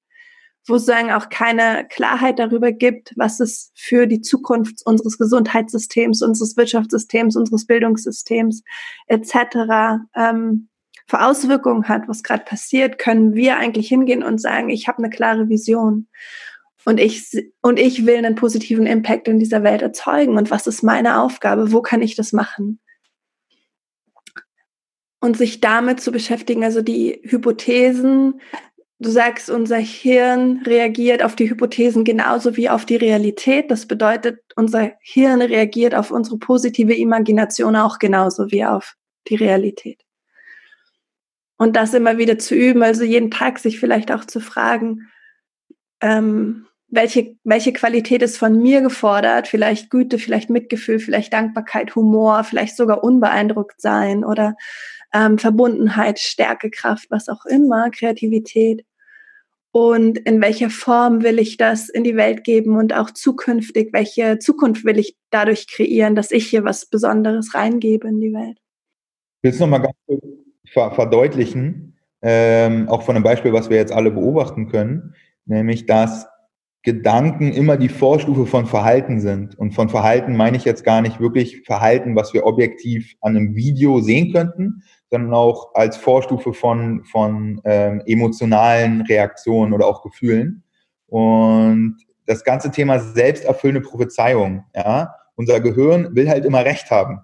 wo es sagen auch keine Klarheit darüber gibt, was es für die Zukunft unseres Gesundheitssystems, unseres Wirtschaftssystems, unseres Bildungssystems etc. Ähm, für Auswirkungen hat, was gerade passiert, können wir eigentlich hingehen und sagen, ich habe eine klare Vision und ich und ich will einen positiven Impact in dieser Welt erzeugen und was ist meine Aufgabe, wo kann ich das machen? Und sich damit zu beschäftigen, also die Hypothesen, Du sagst, unser Hirn reagiert auf die Hypothesen genauso wie auf die Realität. Das bedeutet, unser Hirn reagiert auf unsere positive Imagination auch genauso wie auf die Realität. Und das immer wieder zu üben, also jeden Tag sich vielleicht auch zu fragen, ähm, welche, welche Qualität ist von mir gefordert? Vielleicht Güte, vielleicht Mitgefühl, vielleicht Dankbarkeit, Humor, vielleicht sogar unbeeindruckt sein oder ähm, Verbundenheit, Stärke, Kraft, was auch immer, Kreativität. Und in welcher Form will ich das in die Welt geben und auch zukünftig, welche Zukunft will ich dadurch kreieren, dass ich hier was Besonderes reingebe in die Welt? Es nochmal ganz kurz verdeutlichen, ähm, auch von einem Beispiel, was wir jetzt alle beobachten können, nämlich dass Gedanken immer die Vorstufe von Verhalten sind. Und von Verhalten meine ich jetzt gar nicht wirklich Verhalten, was wir objektiv an einem Video sehen könnten, sondern auch als Vorstufe von, von ähm, emotionalen Reaktionen oder auch Gefühlen. Und das ganze Thema selbsterfüllende Prophezeiung, ja, unser Gehirn will halt immer Recht haben.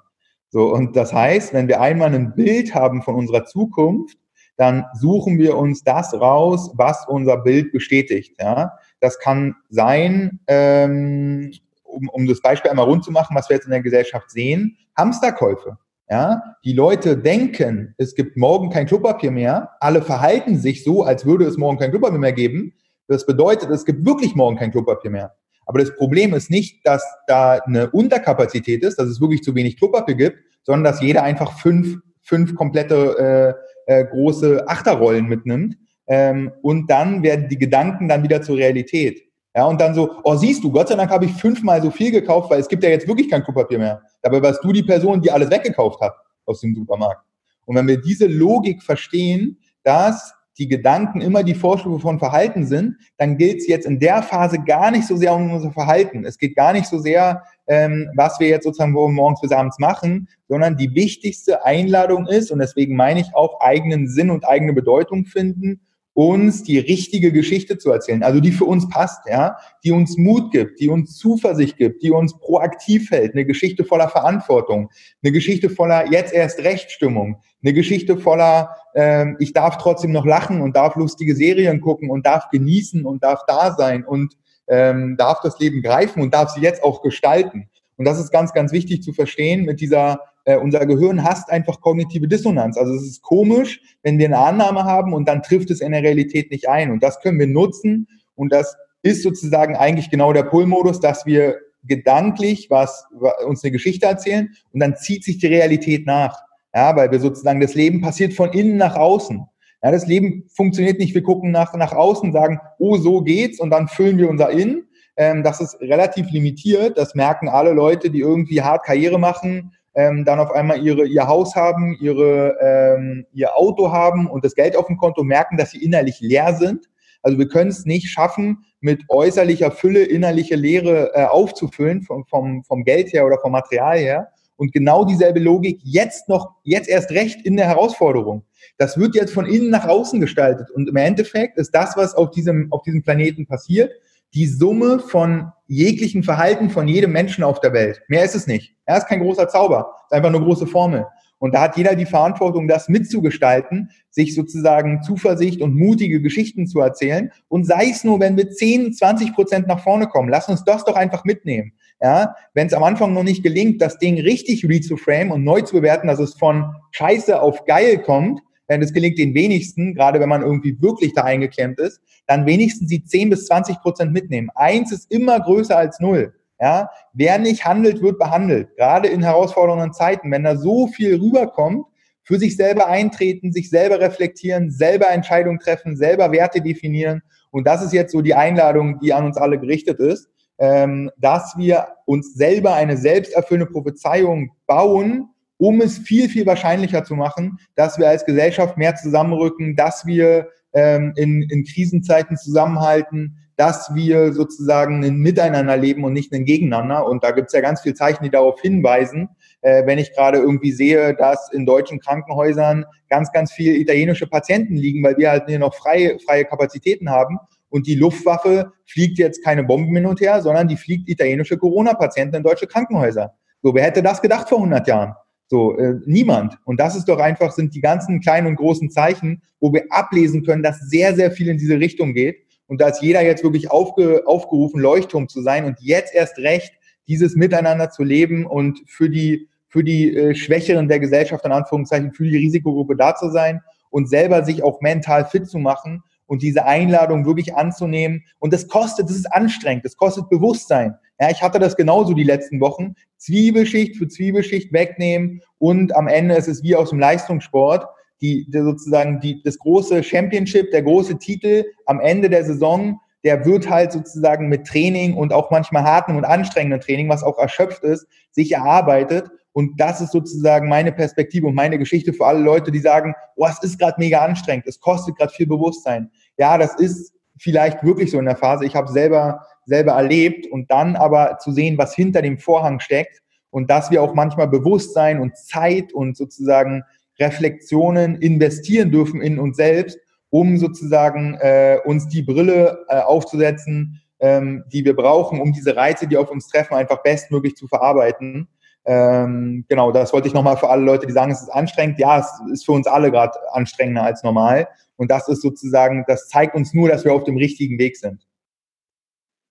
So, und das heißt, wenn wir einmal ein Bild haben von unserer Zukunft, dann suchen wir uns das raus, was unser Bild bestätigt. Ja? Das kann sein, ähm, um, um das Beispiel einmal rund zu machen, was wir jetzt in der Gesellschaft sehen, Hamsterkäufe. Ja, die Leute denken, es gibt morgen kein Klopapier mehr. Alle verhalten sich so, als würde es morgen kein Klopapier mehr geben. Das bedeutet, es gibt wirklich morgen kein Klopapier mehr. Aber das Problem ist nicht, dass da eine Unterkapazität ist, dass es wirklich zu wenig Klopapier gibt, sondern dass jeder einfach fünf, fünf komplette äh, äh, große Achterrollen mitnimmt. Ähm, und dann werden die Gedanken dann wieder zur Realität. Ja, und dann so, oh, siehst du, Gott sei Dank habe ich fünfmal so viel gekauft, weil es gibt ja jetzt wirklich kein Klopapier mehr. Dabei warst du die Person, die alles weggekauft hat aus dem Supermarkt. Und wenn wir diese Logik verstehen, dass die Gedanken immer die Vorstufe von Verhalten sind, dann gilt es jetzt in der Phase gar nicht so sehr um unser Verhalten. Es geht gar nicht so sehr, ähm, was wir jetzt sozusagen morgens bis abends machen, sondern die wichtigste Einladung ist, und deswegen meine ich auch eigenen Sinn und eigene Bedeutung finden, uns die richtige Geschichte zu erzählen, also die für uns passt, ja, die uns Mut gibt, die uns Zuversicht gibt, die uns proaktiv hält, eine Geschichte voller Verantwortung, eine Geschichte voller jetzt erst Rechtsstimmung, eine Geschichte voller ähm, ich darf trotzdem noch lachen und darf lustige Serien gucken und darf genießen und darf da sein und ähm, darf das Leben greifen und darf sie jetzt auch gestalten. Und das ist ganz, ganz wichtig zu verstehen mit dieser äh, unser Gehirn hasst einfach kognitive Dissonanz. Also es ist komisch, wenn wir eine Annahme haben und dann trifft es in der Realität nicht ein. Und das können wir nutzen. Und das ist sozusagen eigentlich genau der Pull-Modus, dass wir gedanklich was, uns eine Geschichte erzählen und dann zieht sich die Realität nach. Ja, weil wir sozusagen, das Leben passiert von innen nach außen. Ja, das Leben funktioniert nicht, wir gucken nach, nach außen, sagen, oh, so geht's und dann füllen wir unser Innen. Ähm, das ist relativ limitiert. Das merken alle Leute, die irgendwie hart Karriere machen, ähm, dann auf einmal ihre, ihr Haus haben, ihre, ähm, ihr Auto haben und das Geld auf dem Konto merken, dass sie innerlich leer sind. Also wir können es nicht schaffen, mit äußerlicher Fülle innerliche Leere äh, aufzufüllen, vom, vom, vom Geld her oder vom Material her. Und genau dieselbe Logik jetzt noch, jetzt erst recht in der Herausforderung. Das wird jetzt von innen nach außen gestaltet. Und im Endeffekt ist das, was auf diesem, auf diesem Planeten passiert, die Summe von jeglichen Verhalten von jedem Menschen auf der Welt. Mehr ist es nicht. Er ist kein großer Zauber, ist einfach eine große Formel. Und da hat jeder die Verantwortung, das mitzugestalten, sich sozusagen Zuversicht und mutige Geschichten zu erzählen. Und sei es nur, wenn wir 10, 20 Prozent nach vorne kommen, lass uns das doch einfach mitnehmen. Ja, wenn es am Anfang noch nicht gelingt, das Ding richtig reframe und neu zu bewerten, dass es von Scheiße auf geil kommt, denn es gelingt den wenigsten, gerade wenn man irgendwie wirklich da eingeklemmt ist, dann wenigstens die 10 bis 20 Prozent mitnehmen. Eins ist immer größer als null. Ja, wer nicht handelt, wird behandelt. Gerade in herausfordernden Zeiten, wenn da so viel rüberkommt, für sich selber eintreten, sich selber reflektieren, selber Entscheidungen treffen, selber Werte definieren. Und das ist jetzt so die Einladung, die an uns alle gerichtet ist, ähm, dass wir uns selber eine selbsterfüllende Prophezeiung bauen, um es viel, viel wahrscheinlicher zu machen, dass wir als Gesellschaft mehr zusammenrücken, dass wir ähm, in, in Krisenzeiten zusammenhalten, dass wir sozusagen ein Miteinander leben und nicht ein Gegeneinander. Und da gibt es ja ganz viele Zeichen, die darauf hinweisen. Äh, wenn ich gerade irgendwie sehe, dass in deutschen Krankenhäusern ganz, ganz viele italienische Patienten liegen, weil wir halt hier noch freie, freie Kapazitäten haben. Und die Luftwaffe fliegt jetzt keine Bomben hin und her, sondern die fliegt italienische Corona-Patienten in deutsche Krankenhäuser. So, wer hätte das gedacht vor 100 Jahren? So, äh, niemand. Und das ist doch einfach, sind die ganzen kleinen und großen Zeichen, wo wir ablesen können, dass sehr, sehr viel in diese Richtung geht. Und da ist jeder jetzt wirklich aufge, aufgerufen, Leuchtturm zu sein und jetzt erst recht dieses Miteinander zu leben und für die, für die äh, Schwächeren der Gesellschaft, in Anführungszeichen, für die Risikogruppe da zu sein. und selber sich auch mental fit zu machen und diese Einladung wirklich anzunehmen. Und das kostet, das ist anstrengend, das kostet Bewusstsein. Ja, ich hatte das genauso die letzten Wochen. Zwiebelschicht für Zwiebelschicht wegnehmen und am Ende ist es wie aus dem Leistungssport. Die, die sozusagen die, das große Championship, der große Titel am Ende der Saison, der wird halt sozusagen mit Training und auch manchmal harten und anstrengenden Training, was auch erschöpft ist, sich erarbeitet. Und das ist sozusagen meine Perspektive und meine Geschichte für alle Leute, die sagen, oh, es ist gerade mega anstrengend, es kostet gerade viel Bewusstsein. Ja, das ist vielleicht wirklich so in der Phase. Ich habe selber selber erlebt und dann aber zu sehen, was hinter dem Vorhang steckt und dass wir auch manchmal Bewusstsein und Zeit und sozusagen Reflexionen investieren dürfen in uns selbst, um sozusagen äh, uns die Brille äh, aufzusetzen, ähm, die wir brauchen, um diese Reize, die auf uns treffen, einfach bestmöglich zu verarbeiten. Ähm, genau, das wollte ich nochmal für alle Leute, die sagen, es ist anstrengend. Ja, es ist für uns alle gerade anstrengender als normal. Und das ist sozusagen, das zeigt uns nur, dass wir auf dem richtigen Weg sind.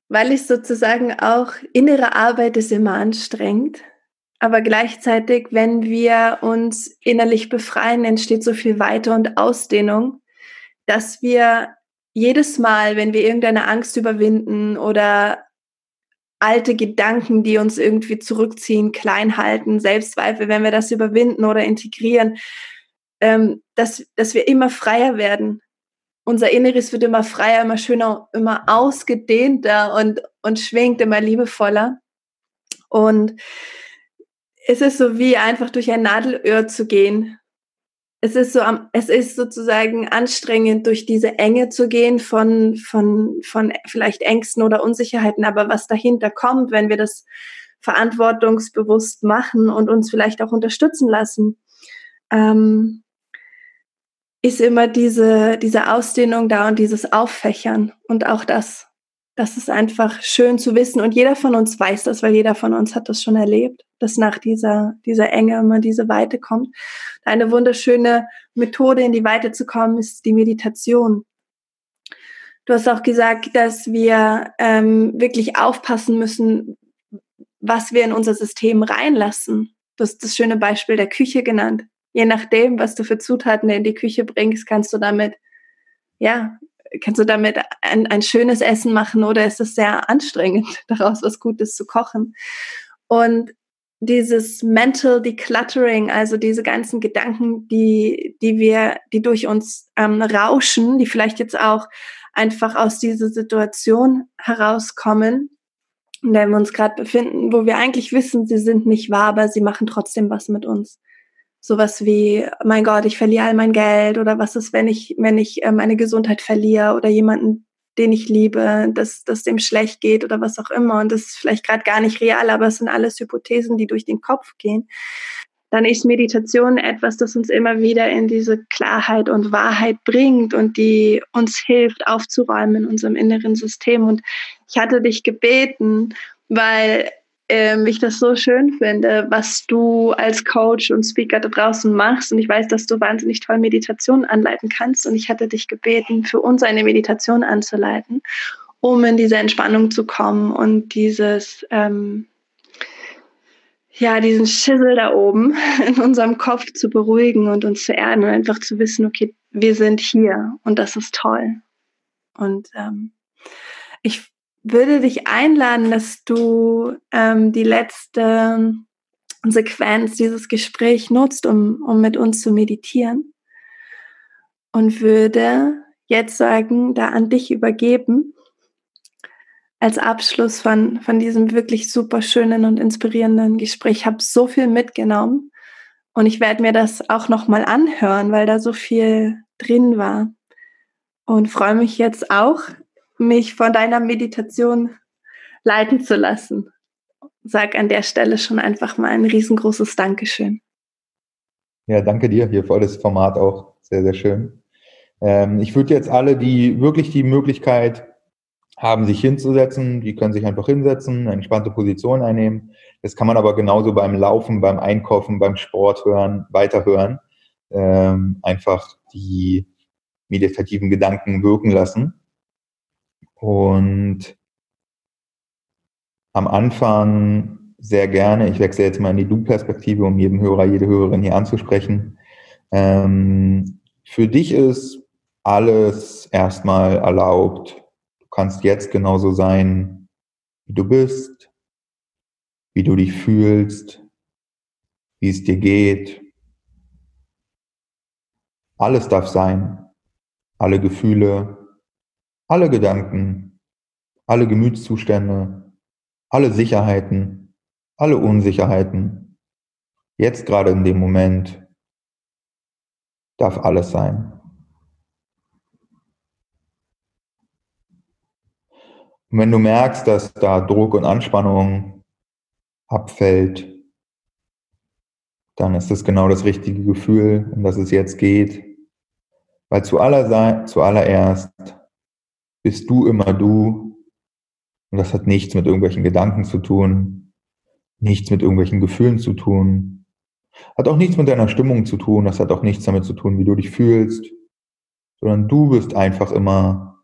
Weil ich sozusagen auch innere Arbeit ist immer anstrengend. Aber gleichzeitig, wenn wir uns innerlich befreien, entsteht so viel Weite und Ausdehnung, dass wir jedes Mal, wenn wir irgendeine Angst überwinden oder alte Gedanken, die uns irgendwie zurückziehen, klein halten, Selbstzweifel, wenn wir das überwinden oder integrieren, ähm, dass, dass wir immer freier werden. Unser Inneres wird immer freier, immer schöner, immer ausgedehnter und, und schwingt immer liebevoller. Und es ist so wie einfach durch ein Nadelöhr zu gehen es ist so, es ist sozusagen anstrengend, durch diese Enge zu gehen von, von, von vielleicht Ängsten oder Unsicherheiten. Aber was dahinter kommt, wenn wir das verantwortungsbewusst machen und uns vielleicht auch unterstützen lassen, ähm, ist immer diese, diese Ausdehnung da und dieses Auffächern und auch das. Das ist einfach schön zu wissen und jeder von uns weiß das, weil jeder von uns hat das schon erlebt, dass nach dieser, dieser Enge immer diese Weite kommt. Eine wunderschöne Methode, in die Weite zu kommen, ist die Meditation. Du hast auch gesagt, dass wir ähm, wirklich aufpassen müssen, was wir in unser System reinlassen. Du hast das schöne Beispiel der Küche genannt. Je nachdem, was du für Zutaten in die Küche bringst, kannst du damit ja, kannst du damit ein, ein schönes Essen machen oder ist es sehr anstrengend, daraus was Gutes zu kochen? Und dieses Mental Decluttering, also diese ganzen Gedanken, die, die wir, die durch uns ähm, rauschen, die vielleicht jetzt auch einfach aus dieser Situation herauskommen, in der wir uns gerade befinden, wo wir eigentlich wissen, sie sind nicht wahr, aber sie machen trotzdem was mit uns sowas wie, mein Gott, ich verliere all mein Geld oder was ist, wenn ich, wenn ich äh, meine Gesundheit verliere oder jemanden, den ich liebe, dass, dass dem schlecht geht oder was auch immer. Und das ist vielleicht gerade gar nicht real, aber es sind alles Hypothesen, die durch den Kopf gehen. Dann ist Meditation etwas, das uns immer wieder in diese Klarheit und Wahrheit bringt und die uns hilft, aufzuräumen in unserem inneren System. Und ich hatte dich gebeten, weil ähm, ich das so schön finde, was du als Coach und Speaker da draußen machst. Und ich weiß, dass du wahnsinnig toll Meditationen anleiten kannst. Und ich hatte dich gebeten, für uns eine Meditation anzuleiten, um in diese Entspannung zu kommen und dieses, ähm, ja, diesen Schissel da oben in unserem Kopf zu beruhigen und uns zu erden und einfach zu wissen, okay, wir sind hier und das ist toll. Und ähm, ich würde dich einladen, dass du ähm, die letzte Sequenz dieses Gesprächs nutzt, um, um mit uns zu meditieren. Und würde jetzt sagen, da an dich übergeben, als Abschluss von, von diesem wirklich super schönen und inspirierenden Gespräch. Ich habe so viel mitgenommen und ich werde mir das auch nochmal anhören, weil da so viel drin war. Und freue mich jetzt auch mich von deiner Meditation leiten zu lassen. Sag an der Stelle schon einfach mal ein riesengroßes Dankeschön. Ja, danke dir hier für das Format auch. Sehr, sehr schön. Ähm, ich würde jetzt alle, die wirklich die Möglichkeit haben, sich hinzusetzen, die können sich einfach hinsetzen, eine entspannte Position einnehmen. Das kann man aber genauso beim Laufen, beim Einkaufen, beim Sport hören, weiterhören. Ähm, einfach die meditativen Gedanken wirken lassen. Und am Anfang sehr gerne, ich wechsle jetzt mal in die Du-Perspektive, um jeden Hörer, jede Hörerin hier anzusprechen, ähm, für dich ist alles erstmal erlaubt. Du kannst jetzt genauso sein, wie du bist, wie du dich fühlst, wie es dir geht. Alles darf sein. Alle Gefühle, alle Gedanken, alle Gemütszustände, alle Sicherheiten, alle Unsicherheiten. Jetzt gerade in dem Moment darf alles sein. Und wenn du merkst, dass da Druck und Anspannung abfällt, dann ist das genau das richtige Gefühl, um das es jetzt geht. Weil zuallererst bist du immer du und das hat nichts mit irgendwelchen Gedanken zu tun, nichts mit irgendwelchen Gefühlen zu tun, hat auch nichts mit deiner Stimmung zu tun, das hat auch nichts damit zu tun, wie du dich fühlst, sondern du bist einfach immer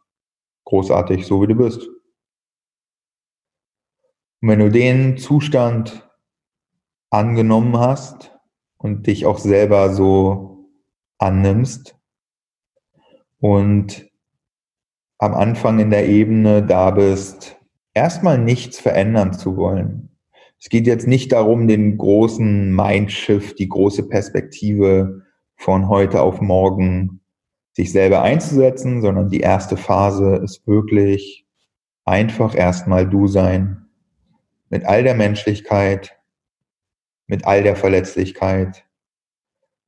großartig, so wie du bist. Und wenn du den Zustand angenommen hast und dich auch selber so annimmst und am Anfang in der Ebene da bist, erstmal nichts verändern zu wollen, es geht jetzt nicht darum, den großen Mindshift, die große Perspektive von heute auf morgen sich selber einzusetzen, sondern die erste Phase ist wirklich einfach erstmal du sein. Mit all der Menschlichkeit, mit all der Verletzlichkeit,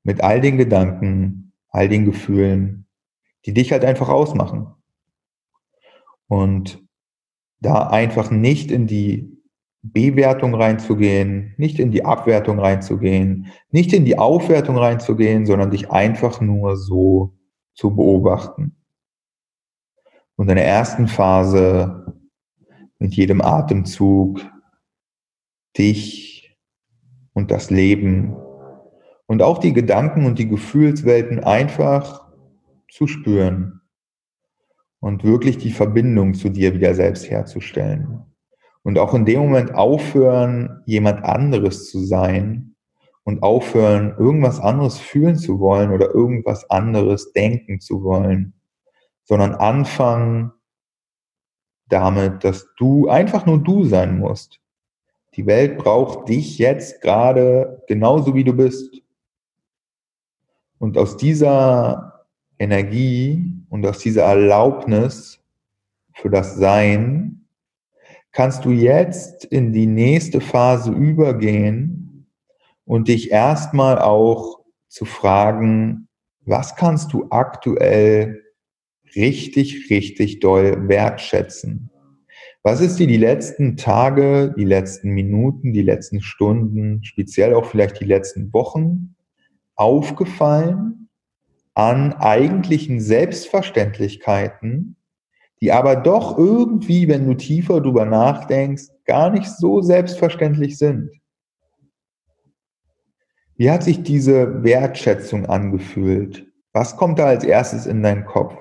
mit all den Gedanken, all den Gefühlen, die dich halt einfach ausmachen. Und da einfach nicht in die Bewertung reinzugehen, nicht in die Abwertung reinzugehen, nicht in die Aufwertung reinzugehen, sondern dich einfach nur so zu beobachten. Und in der ersten Phase mit jedem Atemzug dich und das Leben und auch die Gedanken und die Gefühlswelten einfach zu spüren und wirklich die Verbindung zu dir wieder selbst herzustellen. Und auch in dem Moment aufhören, jemand anderes zu sein und aufhören, irgendwas anderes fühlen zu wollen oder irgendwas anderes denken zu wollen, sondern anfangen damit, dass du einfach nur du sein musst. Die Welt braucht dich jetzt gerade genauso wie du bist. Und aus dieser Energie und aus dieser Erlaubnis für das Sein kannst du jetzt in die nächste Phase übergehen und dich erstmal auch zu fragen, was kannst du aktuell richtig, richtig doll wertschätzen? Was ist dir die letzten Tage, die letzten Minuten, die letzten Stunden, speziell auch vielleicht die letzten Wochen aufgefallen an eigentlichen Selbstverständlichkeiten, die aber doch irgendwie, wenn du tiefer drüber nachdenkst, gar nicht so selbstverständlich sind. Wie hat sich diese Wertschätzung angefühlt? Was kommt da als erstes in deinen Kopf?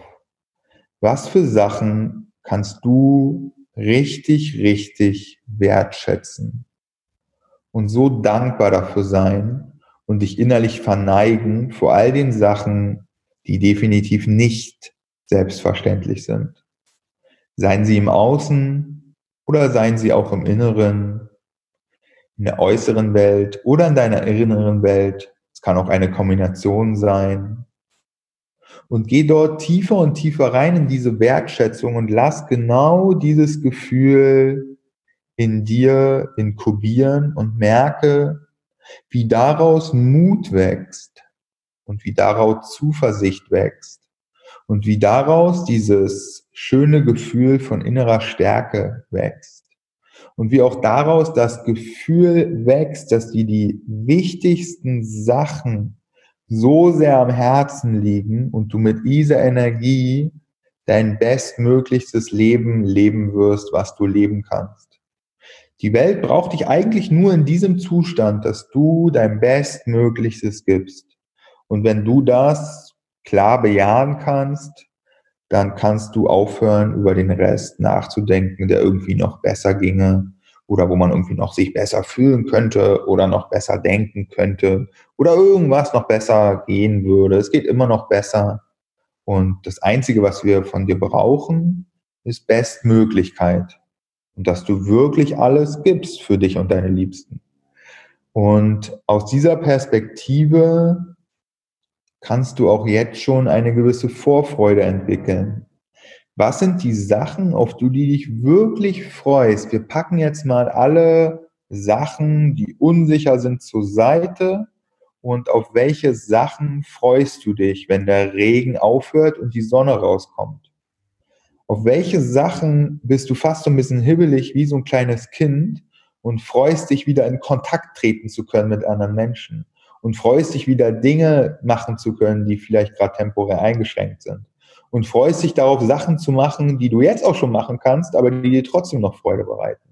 Was für Sachen kannst du richtig, richtig wertschätzen und so dankbar dafür sein und dich innerlich verneigen vor all den Sachen, die definitiv nicht selbstverständlich sind? Seien sie im Außen oder seien sie auch im Inneren, in der äußeren Welt oder in deiner inneren Welt. Es kann auch eine Kombination sein. Und geh dort tiefer und tiefer rein in diese Wertschätzung und lass genau dieses Gefühl in dir inkubieren und merke, wie daraus Mut wächst und wie daraus Zuversicht wächst und wie daraus dieses schöne Gefühl von innerer Stärke wächst. Und wie auch daraus das Gefühl wächst, dass dir die wichtigsten Sachen so sehr am Herzen liegen und du mit dieser Energie dein bestmöglichstes Leben leben wirst, was du leben kannst. Die Welt braucht dich eigentlich nur in diesem Zustand, dass du dein Bestmöglichstes gibst. Und wenn du das klar bejahen kannst, dann kannst du aufhören, über den Rest nachzudenken, der irgendwie noch besser ginge oder wo man irgendwie noch sich besser fühlen könnte oder noch besser denken könnte oder irgendwas noch besser gehen würde. Es geht immer noch besser. Und das Einzige, was wir von dir brauchen, ist Bestmöglichkeit. Und dass du wirklich alles gibst für dich und deine Liebsten. Und aus dieser Perspektive kannst du auch jetzt schon eine gewisse Vorfreude entwickeln. Was sind die Sachen, auf die du dich wirklich freust? Wir packen jetzt mal alle Sachen, die unsicher sind, zur Seite. Und auf welche Sachen freust du dich, wenn der Regen aufhört und die Sonne rauskommt? Auf welche Sachen bist du fast so ein bisschen hibbelig wie so ein kleines Kind und freust dich wieder in Kontakt treten zu können mit anderen Menschen und freust dich wieder Dinge machen zu können, die vielleicht gerade temporär eingeschränkt sind und freust dich darauf, Sachen zu machen, die du jetzt auch schon machen kannst, aber die dir trotzdem noch Freude bereiten.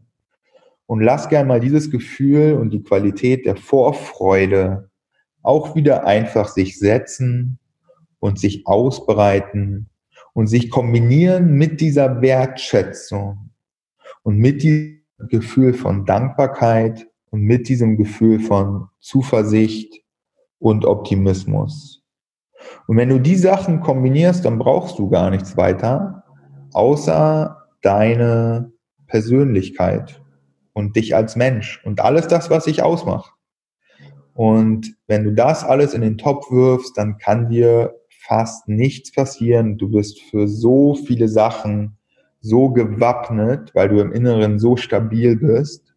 Und lass gern mal dieses Gefühl und die Qualität der Vorfreude auch wieder einfach sich setzen und sich ausbreiten und sich kombinieren mit dieser Wertschätzung und mit diesem Gefühl von Dankbarkeit und mit diesem Gefühl von Zuversicht und Optimismus. Und wenn du die Sachen kombinierst, dann brauchst du gar nichts weiter, außer deine Persönlichkeit und dich als Mensch und alles das, was dich ausmacht. Und wenn du das alles in den Topf wirfst, dann kann dir fast nichts passieren. Du bist für so viele Sachen so gewappnet, weil du im Inneren so stabil bist.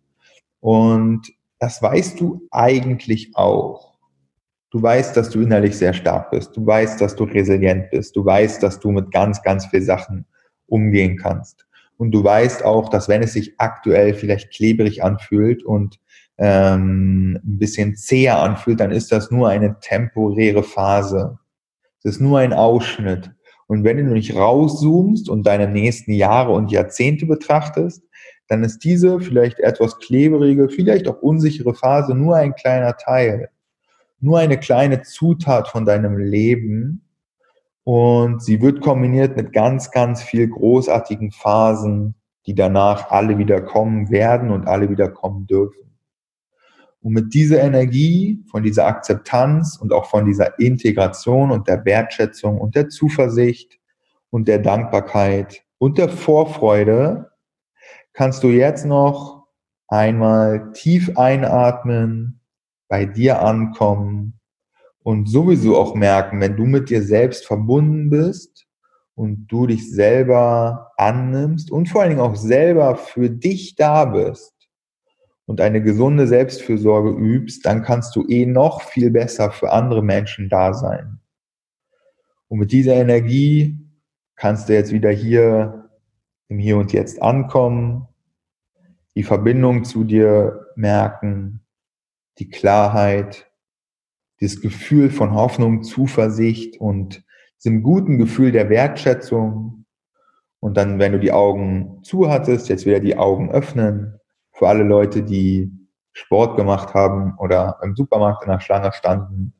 Und das weißt du eigentlich auch. Du weißt, dass du innerlich sehr stark bist. Du weißt, dass du resilient bist. Du weißt, dass du mit ganz, ganz viel Sachen umgehen kannst. Und du weißt auch, dass wenn es sich aktuell vielleicht klebrig anfühlt und ähm, ein bisschen zäher anfühlt, dann ist das nur eine temporäre Phase. Es ist nur ein Ausschnitt. Und wenn du nicht rauszoomst und deine nächsten Jahre und Jahrzehnte betrachtest, dann ist diese vielleicht etwas klebrige, vielleicht auch unsichere Phase nur ein kleiner Teil nur eine kleine Zutat von deinem Leben und sie wird kombiniert mit ganz, ganz viel großartigen Phasen, die danach alle wieder kommen werden und alle wieder kommen dürfen. Und mit dieser Energie, von dieser Akzeptanz und auch von dieser Integration und der Wertschätzung und der Zuversicht und der Dankbarkeit und der Vorfreude kannst du jetzt noch einmal tief einatmen bei dir ankommen und sowieso auch merken, wenn du mit dir selbst verbunden bist und du dich selber annimmst und vor allen Dingen auch selber für dich da bist und eine gesunde Selbstfürsorge übst, dann kannst du eh noch viel besser für andere Menschen da sein. Und mit dieser Energie kannst du jetzt wieder hier im Hier und Jetzt ankommen, die Verbindung zu dir merken die Klarheit, das Gefühl von Hoffnung, Zuversicht und diesem guten Gefühl der Wertschätzung. Und dann, wenn du die Augen zu hattest, jetzt wieder die Augen öffnen. Für alle Leute, die Sport gemacht haben oder im Supermarkt in der Schlange standen,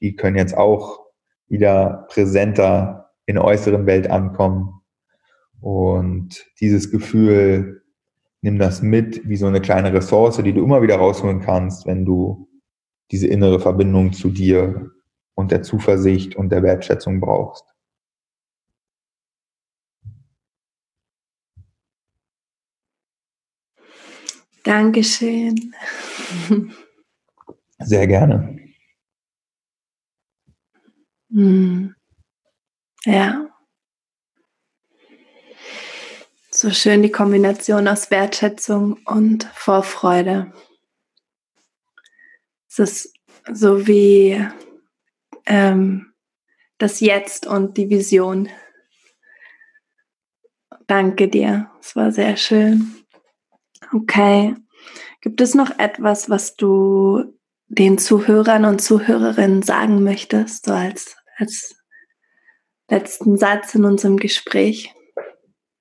die können jetzt auch wieder präsenter in der äußeren Welt ankommen. Und dieses Gefühl nimm das mit wie so eine kleine Ressource, die du immer wieder rausholen kannst, wenn du diese innere Verbindung zu dir und der Zuversicht und der Wertschätzung brauchst. Dankeschön. Sehr gerne. Hm. Ja. So schön die Kombination aus Wertschätzung und Vorfreude. Es ist so wie ähm, das Jetzt und die Vision. Danke dir, es war sehr schön. Okay, gibt es noch etwas, was du den Zuhörern und Zuhörerinnen sagen möchtest, so als, als letzten Satz in unserem Gespräch?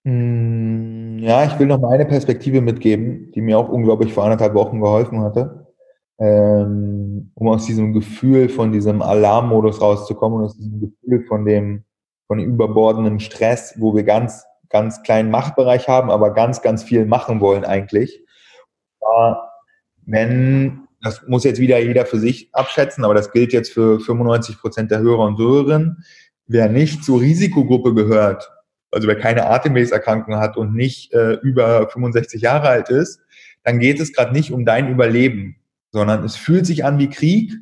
Hm, ja, ich will noch meine Perspektive mitgeben, die mir auch unglaublich vor anderthalb Wochen geholfen hatte, ähm, um aus diesem Gefühl von diesem Alarmmodus rauszukommen und aus diesem Gefühl von dem, von dem überbordenden Stress, wo wir ganz, ganz kleinen Machtbereich haben, aber ganz, ganz viel machen wollen eigentlich. wenn, das muss jetzt wieder jeder für sich abschätzen, aber das gilt jetzt für 95 Prozent der Hörer und Hörerinnen, wer nicht zur Risikogruppe gehört, also wer keine Atemwegserkrankung hat und nicht äh, über 65 Jahre alt ist, dann geht es gerade nicht um dein Überleben, sondern es fühlt sich an wie Krieg,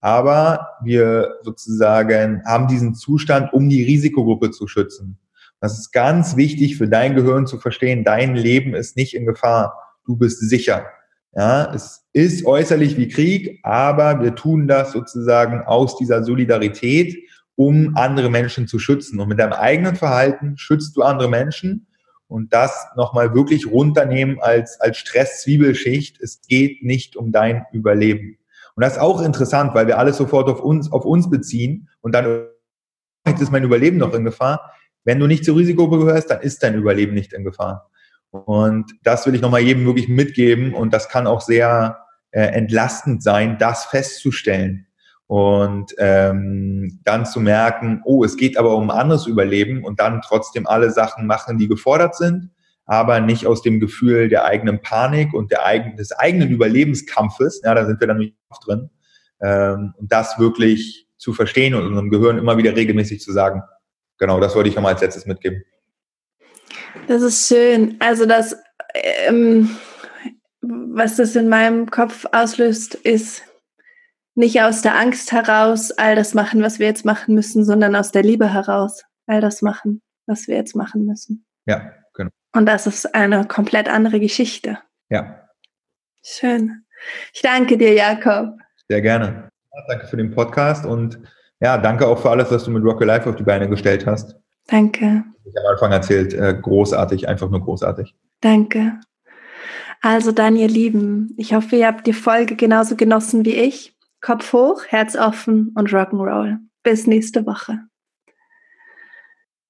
aber wir sozusagen haben diesen Zustand, um die Risikogruppe zu schützen. Das ist ganz wichtig für dein Gehirn zu verstehen. Dein Leben ist nicht in Gefahr. Du bist sicher. Ja, es ist äußerlich wie Krieg, aber wir tun das sozusagen aus dieser Solidarität, um andere Menschen zu schützen. Und mit deinem eigenen Verhalten schützt du andere Menschen und das nochmal wirklich runternehmen als, als Stress-Zwiebelschicht. Es geht nicht um dein Überleben. Und das ist auch interessant, weil wir alles sofort auf uns, auf uns beziehen und dann ist mein Überleben noch in Gefahr. Wenn du nicht zur Risikogruppe gehörst, dann ist dein Überleben nicht in Gefahr. Und das will ich nochmal jedem wirklich mitgeben und das kann auch sehr äh, entlastend sein, das festzustellen und ähm, dann zu merken, oh, es geht aber um anderes Überleben und dann trotzdem alle Sachen machen, die gefordert sind, aber nicht aus dem Gefühl der eigenen Panik und der eigenen, des eigenen Überlebenskampfes, ja, da sind wir dann nicht drin, ähm, und das wirklich zu verstehen und unserem Gehirn immer wieder regelmäßig zu sagen, genau, das wollte ich nochmal als letztes mitgeben. Das ist schön. Also das, ähm, was das in meinem Kopf auslöst, ist nicht aus der Angst heraus all das machen, was wir jetzt machen müssen, sondern aus der Liebe heraus all das machen, was wir jetzt machen müssen. Ja, genau. Und das ist eine komplett andere Geschichte. Ja. Schön. Ich danke dir, Jakob. Sehr gerne. Danke für den Podcast und ja, danke auch für alles, was du mit Rock Life auf die Beine gestellt hast. Danke. Ich am Anfang erzählt, äh, großartig, einfach nur großartig. Danke. Also dann, ihr Lieben, ich hoffe, ihr habt die Folge genauso genossen wie ich. Kopf hoch, Herz offen und Rock'n'Roll. Bis nächste Woche.